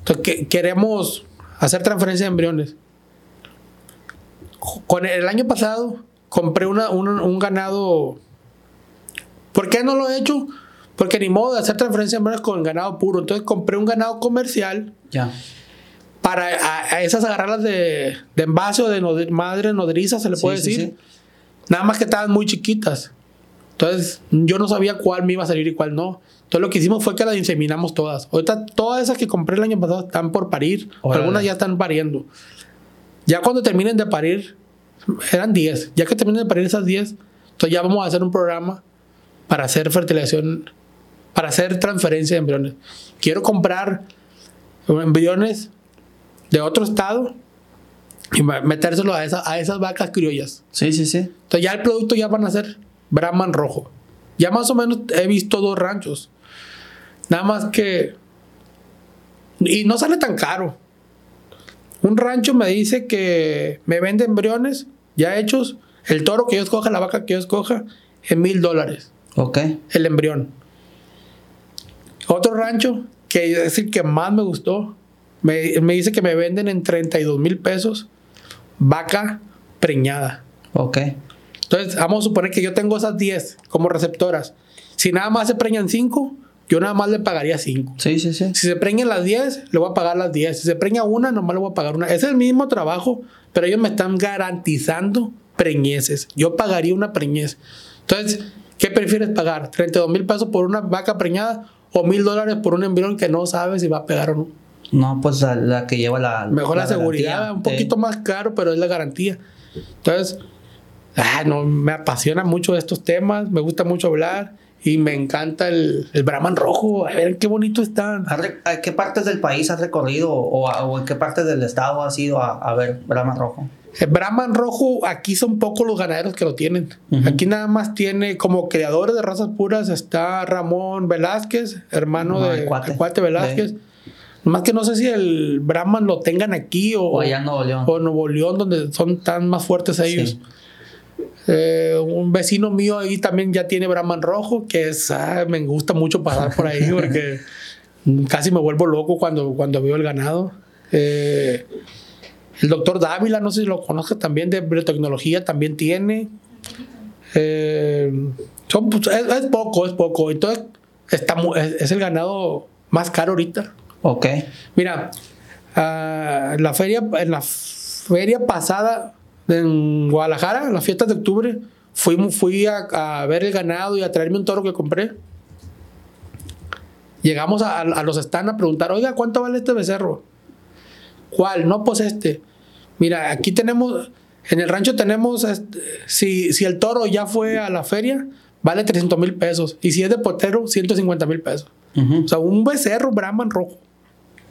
Entonces, que- queremos hacer transferencia de embriones. Con el año pasado compré una- una- un ganado ¿Por qué no lo he hecho? Porque ni modo de hacer transferencia de embriones con ganado puro. Entonces compré un ganado comercial Ya. para a, a esas agarrarlas de, de envase o de nod- madre nodriza, se le Sí, puede sí, decir. sí. Nada más que estaban muy chiquitas. Entonces yo no sabía cuál me iba a salir y cuál no. Entonces lo que hicimos fue que las inseminamos todas. Ahorita todas esas que compré el año pasado están por parir. Órale. Algunas ya están pariendo. Ya cuando terminen de parir, eran 10. Ya que terminen de parir esas 10, entonces ya vamos a hacer un programa para hacer fertilización, para hacer transferencia de embriones. Quiero comprar embriones de otro estado y ma- metérselo a, esa- a esas vacas criollas. Sí, sí, sí. Entonces ya el producto ya van a ser Brahman rojo. Ya más o menos he visto dos ranchos. Nada más que... Y no sale tan caro. Un rancho me dice que me vende embriones ya hechos. El toro que yo escoja, la vaca que yo escoja, en mil dólares. Ok. El embrión. Otro rancho, que es el que más me gustó, me, me dice que me venden en 32 mil pesos vaca preñada. Ok. Entonces, vamos a suponer que yo tengo esas 10 como receptoras. Si nada más se preñan 5, yo nada más le pagaría 5. Sí, sí, sí. Si se preñan las 10, le voy a pagar las 10. Si se preña una, nomás le voy a pagar una. Es el mismo trabajo, pero ellos me están garantizando preñeces. Yo pagaría una preñez. Entonces, ¿qué prefieres pagar? ¿32 mil pesos por una vaca preñada o mil dólares por un embrión que no sabes si va a pegar o no? No, pues la, la que lleva la. Mejor la, seguridad, garantía. un poquito más caro, pero es la garantía. Entonces, ah, no, me apasiona mucho estos temas, me gusta mucho hablar y me encanta el, el Brahman rojo. A ver qué bonito están. ¿Has re- ¿A qué partes del país has recorrido o, a- o en qué partes del estado has ido a, a ver Brahma Rojo? El Brahman rojo, aquí son pocos los ganaderos que lo tienen. Ujú. Aquí nada más tiene como creadores de razas puras, está Ramón Velázquez, hermano Ah, de cuate. cuate Velázquez. Más que no sé si el Brahman lo tengan aquí o, O allá en Nuevo León. o Nuevo León, donde son tan más fuertes ellos. Sí. Eh, un vecino mío ahí también ya tiene Brahman rojo, que es, ah, me gusta mucho pasar por ahí porque casi me vuelvo loco cuando, cuando veo el ganado. Eh, el doctor Dávila, no sé si lo conozcas también, de biotecnología también tiene. Eh, son, pues, es, es poco, es poco. Entonces, está es, es el ganado más caro ahorita. Ok. Mira, ah, la feria, en la feria pasada en Guadalajara, en las fiestas de octubre, fui, fui a, a ver el ganado y a traerme un toro que compré. Llegamos a, a los stands a preguntar, oiga, ¿cuánto vale este becerro? ¿Cuál? No, pues este. Mira, aquí tenemos, en el rancho tenemos, este, si, si el toro ya fue a la feria, vale 300 mil pesos. Y si es de potero, 150 mil pesos. O sea, un becerro Brahman rojo.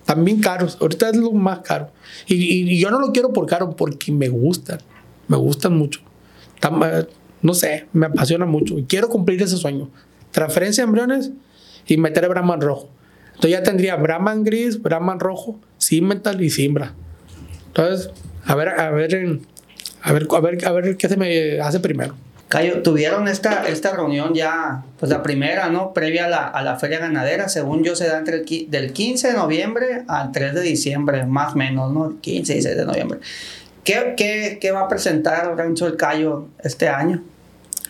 También caros. Ahorita es lo más caro. Y, y- y yo no lo quiero por caro, porque me gustan. Me gustan mucho. Tam- eh, no sé, me apasiona mucho. Y quiero cumplir ese sueño. Transferencia de embriones y meter Brahman rojo. Entonces ya tendría Brahman gris, Brahman rojo, Simmental y Simbra. Entonces, a ver, a ver, a ver, a ver, a ver qué se me hace primero. Cayo, tuvieron esta, esta reunión ya, pues la primera, ¿no? Previa a la, a la feria ganadera, según yo se da entre el, del 15 de noviembre al 3 de diciembre, más o menos, ¿no? 15 y 16 de noviembre. ¿Qué, qué, qué va a presentar Rancho del Cayo este año?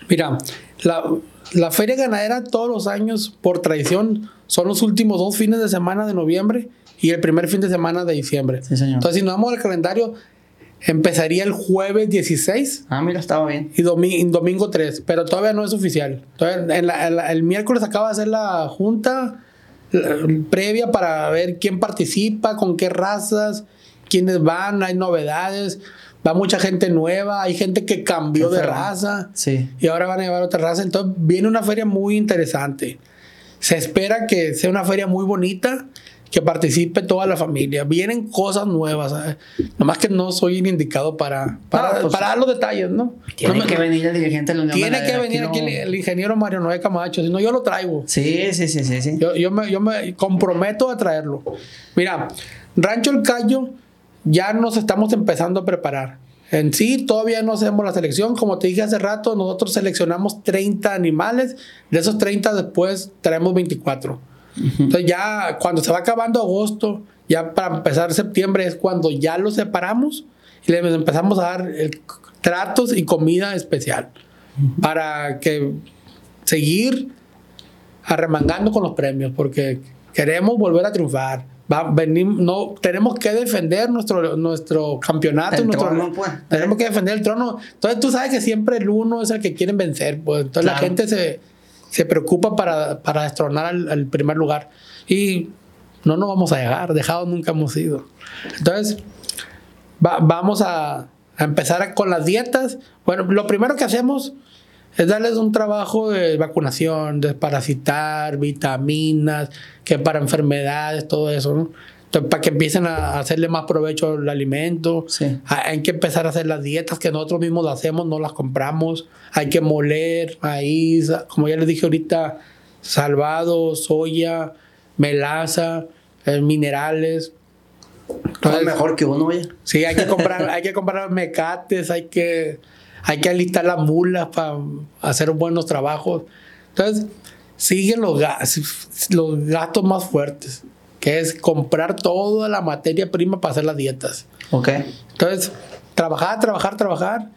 Mira, la, la feria ganadera todos los años, por tradición, son los últimos dos fines de semana de noviembre y el primer fin de semana de diciembre. Sí, señor. Entonces, si nos vamos al calendario, empezaría el jueves 16 Ah, mira, estaba bien. y domi- domingo 3, pero todavía no es oficial. Todavía en la- en la- el miércoles acaba de hacer la junta previa para ver quién participa, con qué razas, quiénes van, hay novedades. va mucha gente nueva, hay gente que cambió de raza Sí. y ahora van a llevar otra raza. Entonces viene una feria muy interesante. Se espera que sea una feria muy bonita, que participe toda la familia. Vienen cosas nuevas. ¿sabes? Nomás que no soy el indicado para, para, No, pues- para dar los detalles, ¿no? Tiene No me- que venir el dirigente de la Unión tiene que venir aquí no- el, el ingeniero Mario Noé Camacho, si no yo lo traigo. Sí, sí, sí, sí, sí. Yo, yo, me, yo me comprometo a traerlo. Mira, Rancho El Cayo ya nos estamos empezando a preparar. En sí, todavía no hacemos la selección. Como te dije hace rato, nosotros seleccionamos 30 animales. De esos 30 después traemos 24. Entonces ya cuando se va acabando agosto, ya para empezar septiembre es cuando ya los separamos y les empezamos a dar el- tratos y comida especial para que seguir arremangando con los premios porque queremos volver a triunfar. Va, venimos, no, tenemos que defender nuestro, nuestro campeonato. El nuestro- trono, pues. Tenemos que defender el trono. Entonces tú sabes que siempre el uno es el que quieren vencer. Pues. Entonces la Claro. gente se, se preocupa para, para destronar al, primer lugar. Y no nos vamos a dejar. Dejados nunca hemos sido. Entonces va- vamos a, a empezar con las dietas. Bueno, lo primero que hacemos es darles un trabajo de vacunación, desparasitar, vitaminas, que para enfermedades, todo eso, ¿no? Entonces, para que empiecen a hacerle más provecho al alimento. Sí. Hay que empezar a hacer las dietas que nosotros mismos las hacemos, no las compramos. Hay que moler maíz, como ya les dije ahorita, salvado, soya, melaza, eh, minerales. Todo Entonces, mejor que uno, oye. Sí, hay que comprar, hay que comprar mecates, hay que, hay que alistar las mulas para hacer buenos trabajos. Entonces, siguen los, los gastos más fuertes, que es comprar toda la materia prima para hacer las dietas. Ok. Entonces, trabajar, trabajar, trabajar,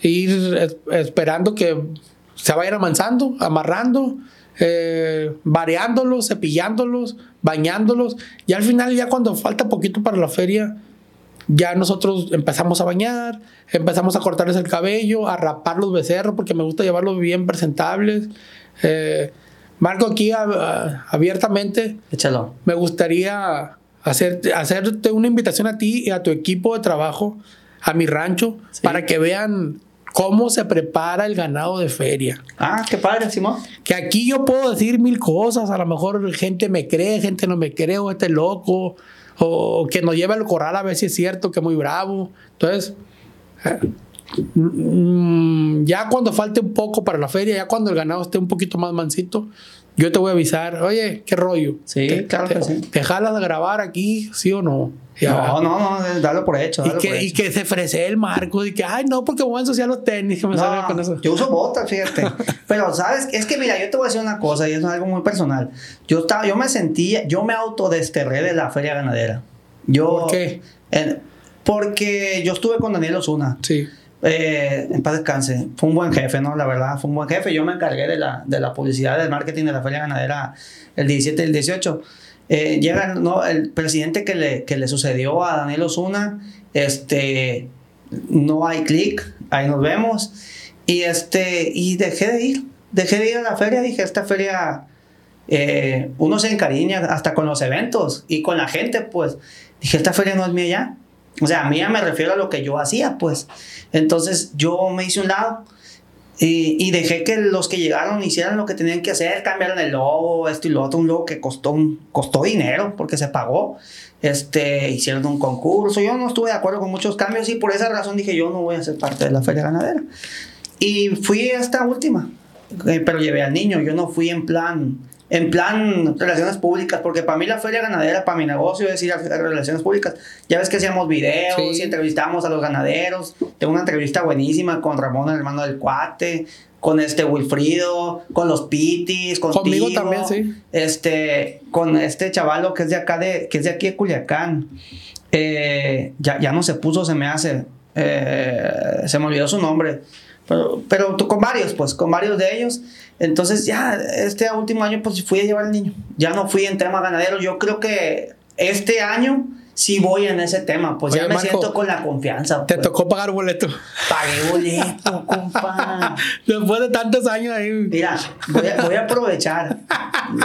ir es- esperando que se vayan avanzando, amarrando, eh, variándolos, cepillándolos, bañándolos. Y al final, ya cuando falta poquito para la feria, ya nosotros empezamos a bañar, empezamos a cortarles el cabello, a rapar los becerros, porque me gusta llevarlos bien presentables. Eh, Marco, aquí a- a- abiertamente, Échalo. me gustaría hacerte, hacerte una invitación a ti y a tu equipo de trabajo, a mi rancho, Sí. para que vean cómo se prepara el ganado de feria. Ah, qué padre, Simón. Que aquí yo puedo decir mil cosas, a lo mejor gente me cree, gente no me cree, o este loco, o que nos lleva al corral a ver si es cierto que es muy bravo. Entonces, eh, ya cuando falte un poco para la feria, ya cuando el ganado esté un poquito más mansito, yo te voy a avisar, oye, ¿qué rollo? Sí, ¿Te- claro te- que sí. ¿Te jalas a grabar aquí, sí o no? Ya. No, no, no, dalo por hecho. Y por que, y hecho. que se ofrece el marco y que, ay, no, porque voy a ensuciar los tenis, que me salga con eso. No, yo uso botas, fíjate. Pero, ¿sabes? Es que, mira, yo te voy a decir una cosa y es algo muy personal. Yo, estaba, yo me sentía, yo me autodesterré de la feria ganadera. Yo, ¿Por qué? en- porque yo estuve con Daniel Osuna. Sí. Eh, en paz descanse. Fue un buen jefe, ¿no? La verdad, fue un buen jefe. Yo me encargué de la, de la publicidad, del marketing de la feria ganadera el 17 y el 18. Eh, llega ¿no? el presidente que le, que le sucedió a Daniel Osuna. Este, no hay clic, ahí nos vemos. Y, este, y dejé de ir. Dejé de ir a la feria. Dije, esta feria, eh, uno se encariña hasta con los eventos y con la gente, pues. Dije, esta feria no es mía ya. O sea, mía me refiero a lo que yo hacía, pues. Entonces yo me hice un lado y, y dejé que los que llegaron hicieran lo que tenían que hacer, cambiaron el logo, esto y lo otro, un logo que costó, costó dinero porque se pagó. Este, hicieron un concurso, yo no estuve de acuerdo con muchos cambios y por esa razón dije yo no voy a ser parte de la feria ganadera. Y fui a esta última, eh, pero llevé al niño, yo no fui en plan, en plan relaciones públicas, porque para mí la feria ganadera, para mi negocio es ir a, relaciones públicas. Ya ves que hacíamos videos Sí. y entrevistamos a los ganaderos. Tengo una entrevista buenísima con Ramón, el hermano del cuate, con este Wilfrido, con los Pitis, contigo. Conmigo también, sí. Este, con este chavalo que es de acá, de, que es de aquí de Culiacán. Eh, ya, ya no se puso, se me hace. eh, se me olvidó su nombre. Pero, pero con varios, pues, con varios de ellos. Entonces, ya, este último año, pues fui a llevar al niño. Ya no fui en tema ganadero. Yo creo que este año sí voy en ese tema. Pues Oye, ya me Marco, siento con la confianza. Te pues. tocó pagar boleto. Pagué boleto, compa. Después de tantos años ahí. Mira, voy a, voy a aprovechar.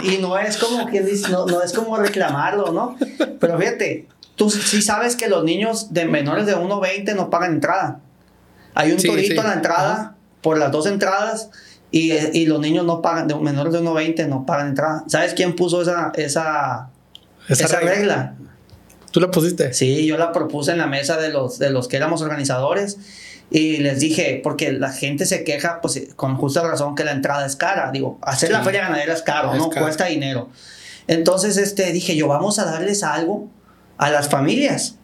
Y no es como que no, no es como reclamarlo, ¿no? Pero fíjate, tú sí sabes que los niños de menores de 1.20 no pagan entrada. Hay un Sí, torito sí. en la entrada, Ajá. por las dos entradas, y, y los niños no pagan, de menores de 1.20 no pagan entrada. ¿Sabes quién puso esa, esa, Esa esa regla. regla? ¿Tú la pusiste? Sí, yo la propuse en la mesa de los, de los que éramos organizadores y les dije, porque la gente se queja, pues con justa razón, que la entrada es cara. Digo, hacer la Sí. feria ganadera es caro, Es ¿no? caro. Cuesta dinero. Entonces, este, dije yo, vamos a darles algo a las familias.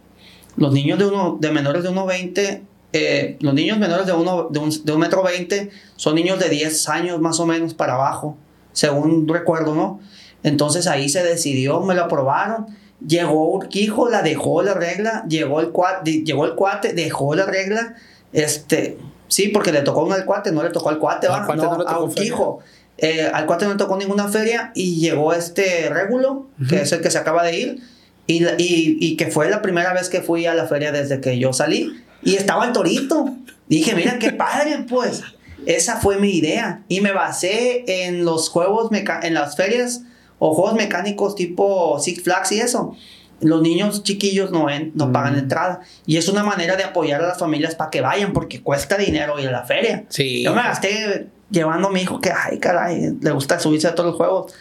Los niños de, uno, de menores de 1,20, eh, los niños menores de, uno, de, un, de un metro 20 son niños de 10 años más o menos para abajo, según recuerdo, ¿no? Entonces ahí se decidió, me lo aprobaron. Llegó Urquijo, la dejó la regla, llegó el cuate, llegó el cuate, dejó la regla. Este, sí, porque le tocó uno al cuate, no le tocó al cuate, Al cuate no a Urquijo. Eh, al cuate no le tocó ninguna feria y llegó este Régulo, que es el que se acaba de ir, y, y que fue la primera vez que fui a la feria desde que yo salí. Y estaba el torito. Dije, mira qué padre, pues. Esa fue mi idea. Y me basé en los juegos, en las ferias o juegos mecánicos tipo Six Flags y eso. Los niños chiquillos no, en- no Mm. pagan entrada. Y es una manera de apoyar a las familias para que vayan, porque cuesta dinero ir a la feria. Sí. Yo me gasté llevando a mi hijo que, ay, caray, le gusta subirse a todos los juegos.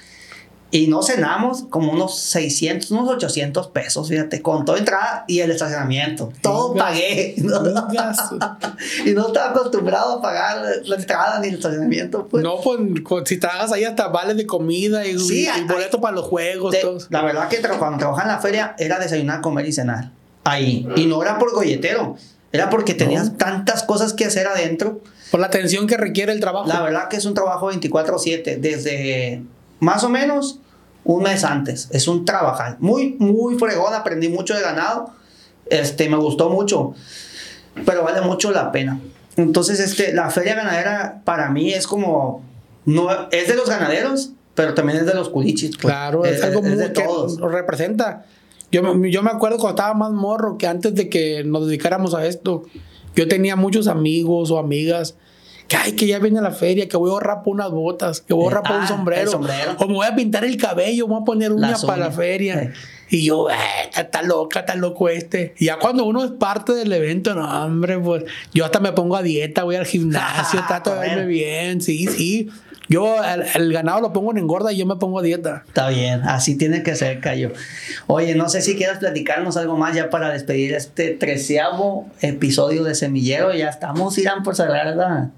Y no cenamos como unos 600, unos 800 pesos, fíjate, con toda entrada y el estacionamiento. Todo Venga. pagué. Y no estaba acostumbrado a pagar la entrada ni el estacionamiento. Pues. No, pues si trabajas ahí hasta vales de comida y, Sí, y hay- boleto para los juegos. De- todo. la verdad que cuando trabajaba en la feria era desayunar, comer y cenar. Ahí. Y no era por golletero. Era porque tenías No. tantas cosas que hacer adentro. Por la atención que requiere el trabajo. La verdad que es un trabajo 24/7, desde más o menos un mes antes. Es un trabajar. Muy, muy fregón, aprendí mucho de ganado. Este, me gustó mucho, pero vale mucho la pena. Entonces, este, la feria ganadera para mí es como, no, es de los ganaderos, pero también es de los culichis. pues. Claro, es, algo muy de que todos. representa. Yo, yo me acuerdo cuando estaba más morro que antes de que nos dedicáramos a esto, yo tenía muchos amigos o amigas que, ay, que ya viene la feria, que voy a ahorrar por unas botas, que voy a ahorrar por Ah, un el sombrero, sombrero. o me voy a pintar el cabello, voy a poner Las para la feria. Y yo, "Eh, está, está loca, está loco este. Y ya cuando uno es parte del evento, no, hombre, pues yo hasta me pongo a dieta, voy al gimnasio, trato de verme bien, sí, sí. Yo el, el ganado lo pongo en engorda y yo me pongo a dieta. Está bien, así tiene que ser, Cayo. Oye, no sé si quieres platicarnos algo más ya para despedir este treceavo episodio de Semillero. Ya estamos, Irán, por cerrar la,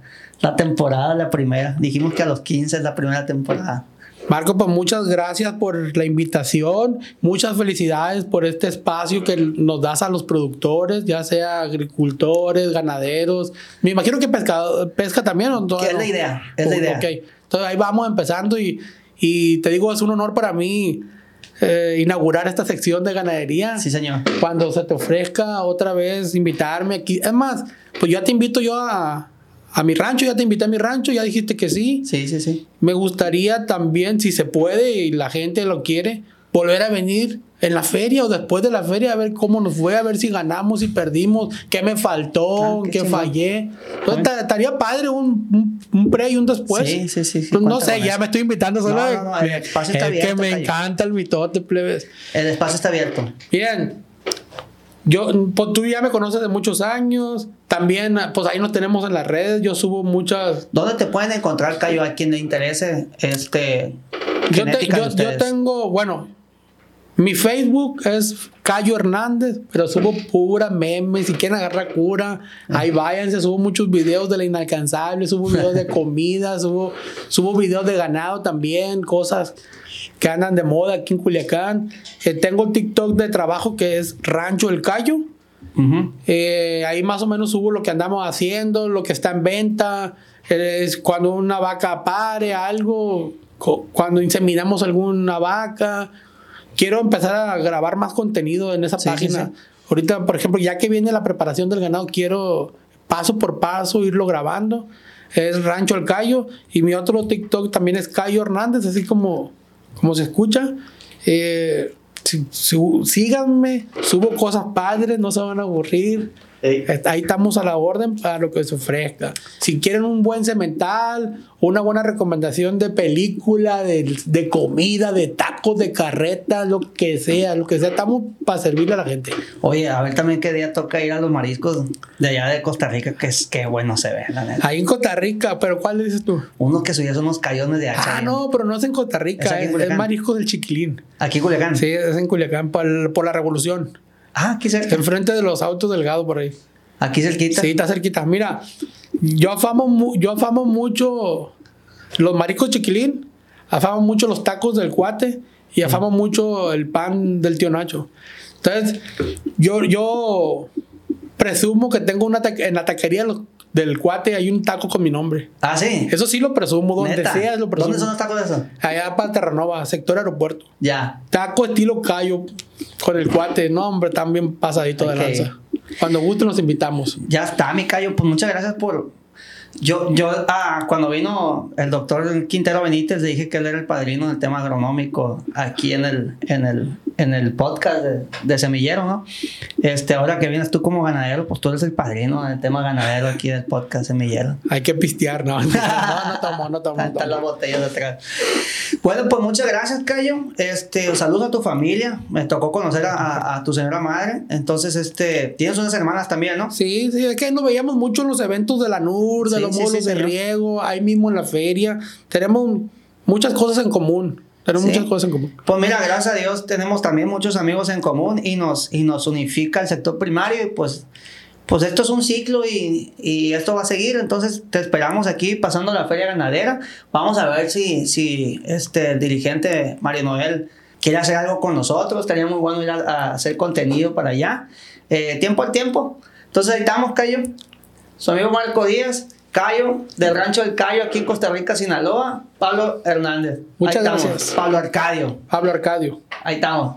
la temporada, la primera. Dijimos que a los 15 es la primera temporada. Marco, pues muchas gracias por la invitación, muchas felicidades por este espacio que nos das a los productores, ya sea agricultores, ganaderos. Me imagino que pescado, pesca también. ¿o Que todavía es la idea, es la idea. ok. Entonces ahí vamos empezando y, y te digo, es un honor para mí eh, inaugurar esta sección de ganadería. Sí, señor. Cuando se te ofrezca otra vez invitarme aquí. Es más, pues ya te invito yo a, a mi rancho, ya te invité a mi rancho, ya dijiste que sí. Sí, sí, sí. Me gustaría también, si se puede y la gente lo quiere, volver a venir en la feria o después de la feria a ver cómo nos fue, a ver si ganamos y perdimos, qué me faltó, qué fallé. Entonces, ta- estaría padre un, un, un pre y un después. Sí, sí, sí, sí, no sé, ya me estoy invitando solo. No, no, no, el espacio está es que abierto, me encanta el mitote, plebes. El espacio está abierto. Bien. Yo, pues tú ya me conoces de muchos años. También, pues ahí nos tenemos en las redes. Yo subo muchas ¿Dónde te pueden encontrar, Cayo, a quien le interese este, Yo, te- yo- yo tengo, bueno, mi Facebook es Cayo Hernández, pero subo pura memes. Si quieren agarrar cura, ahí váyanse. Subo muchos videos de la inalcanzable, subo videos de comida, subo, subo videos de ganado también, cosas que andan de moda aquí en Culiacán. Eh, tengo TikTok de trabajo que es Rancho El Cayo. Ujú. Eh, ahí más o menos subo lo que andamos haciendo, lo que está en venta, es cuando una vaca pare, algo, cuando inseminamos alguna vaca. Quiero empezar a grabar más contenido en esa Sí, sí, página. sí. Ahorita, por ejemplo, ya que viene la preparación del ganado, quiero paso por paso irlo grabando. Es Rancho El Cayo y mi otro TikTok también es Cayo Hernández, así como, como se escucha. Eh, síganme, subo cosas padres, no se van a aburrir. Ahí estamos a la orden para lo que se ofrezca. Si quieren un buen cemental, una buena recomendación de película, de, de comida, de tacos, de carreta, lo que sea, lo que sea, estamos para servirle a la gente. Oye, a ver también qué día toca ir a los mariscos de allá de Costa Rica, que es que bueno se ve, la neta. Ahí en Costa Rica, pero ¿cuál dices tú? Uno que subías unos cayones de hacha. Ah, no, pero no es en Costa Rica, es, es marisco del Chiquilín. Aquí en Culiacán. Sí, es en Culiacán, por, por la revolución. Ah, aquí cerca. Enfrente de los autos delgados por ahí. Aquí cerquita. Sí, está cerquita. Mira, yo afamo, yo afamo mucho los mariscos chiquilín, afamo mucho los tacos del cuate y afamo mucho el pan del tío Nacho. Entonces, yo, yo presumo que tengo una en la taquería del cuate hay un taco con mi nombre. Ah, sí. Eso sí lo presumo, donde sea lo presumo. ¿Dónde son los tacos de eso? Allá para Terranova, sector aeropuerto. Ya. Taco estilo callo con el cuate. No, hombre, también pasadito de lanza. Cuando guste nos invitamos. Ya está, mi callo. Pues muchas gracias por, yo, yo ah, cuando vino el doctor Quintero Benítez, le dije que él era el padrino del tema agronómico aquí en el, en el, en el podcast de, Semillero, ¿no? Este, ahora que vienes tú como ganadero, pues tú eres el padrino del tema ganadero aquí del podcast Semillero. Hay que pistear, ¿no? No, no tomo, no tomo. Están las botellas detrás. Bueno, pues muchas gracias, Cayo. Este, saludos a tu familia. Me tocó conocer a, a, tu señora madre. Entonces, este, tienes unas hermanas también, ¿no? Sí, sí, es que nos veíamos mucho en los eventos de la NUR, de los molos de riego, ahí mismo en la feria. Tenemos muchas cosas en común. Tenemos muchas cosas en común. Pues mira, gracias a Dios tenemos también muchos amigos en común y nos, y nos unifica el sector primario y pues, pues esto es un ciclo y, y esto va a seguir. Entonces te esperamos aquí pasando la feria ganadera. Vamos a ver si, si este, el dirigente Mario Noel quiere hacer algo con nosotros. Estaría muy bueno ir a, hacer contenido para allá. Eh, tiempo al tiempo. Entonces ahí estamos, Cayo. Su amigo Marco Díaz. Cayo, del rancho del Cayo, aquí en Costa Rica, Sinaloa, Pablo Hernández. Muchas gracias. Pablo Arcadio. Pablo Arcadio. Ahí estamos.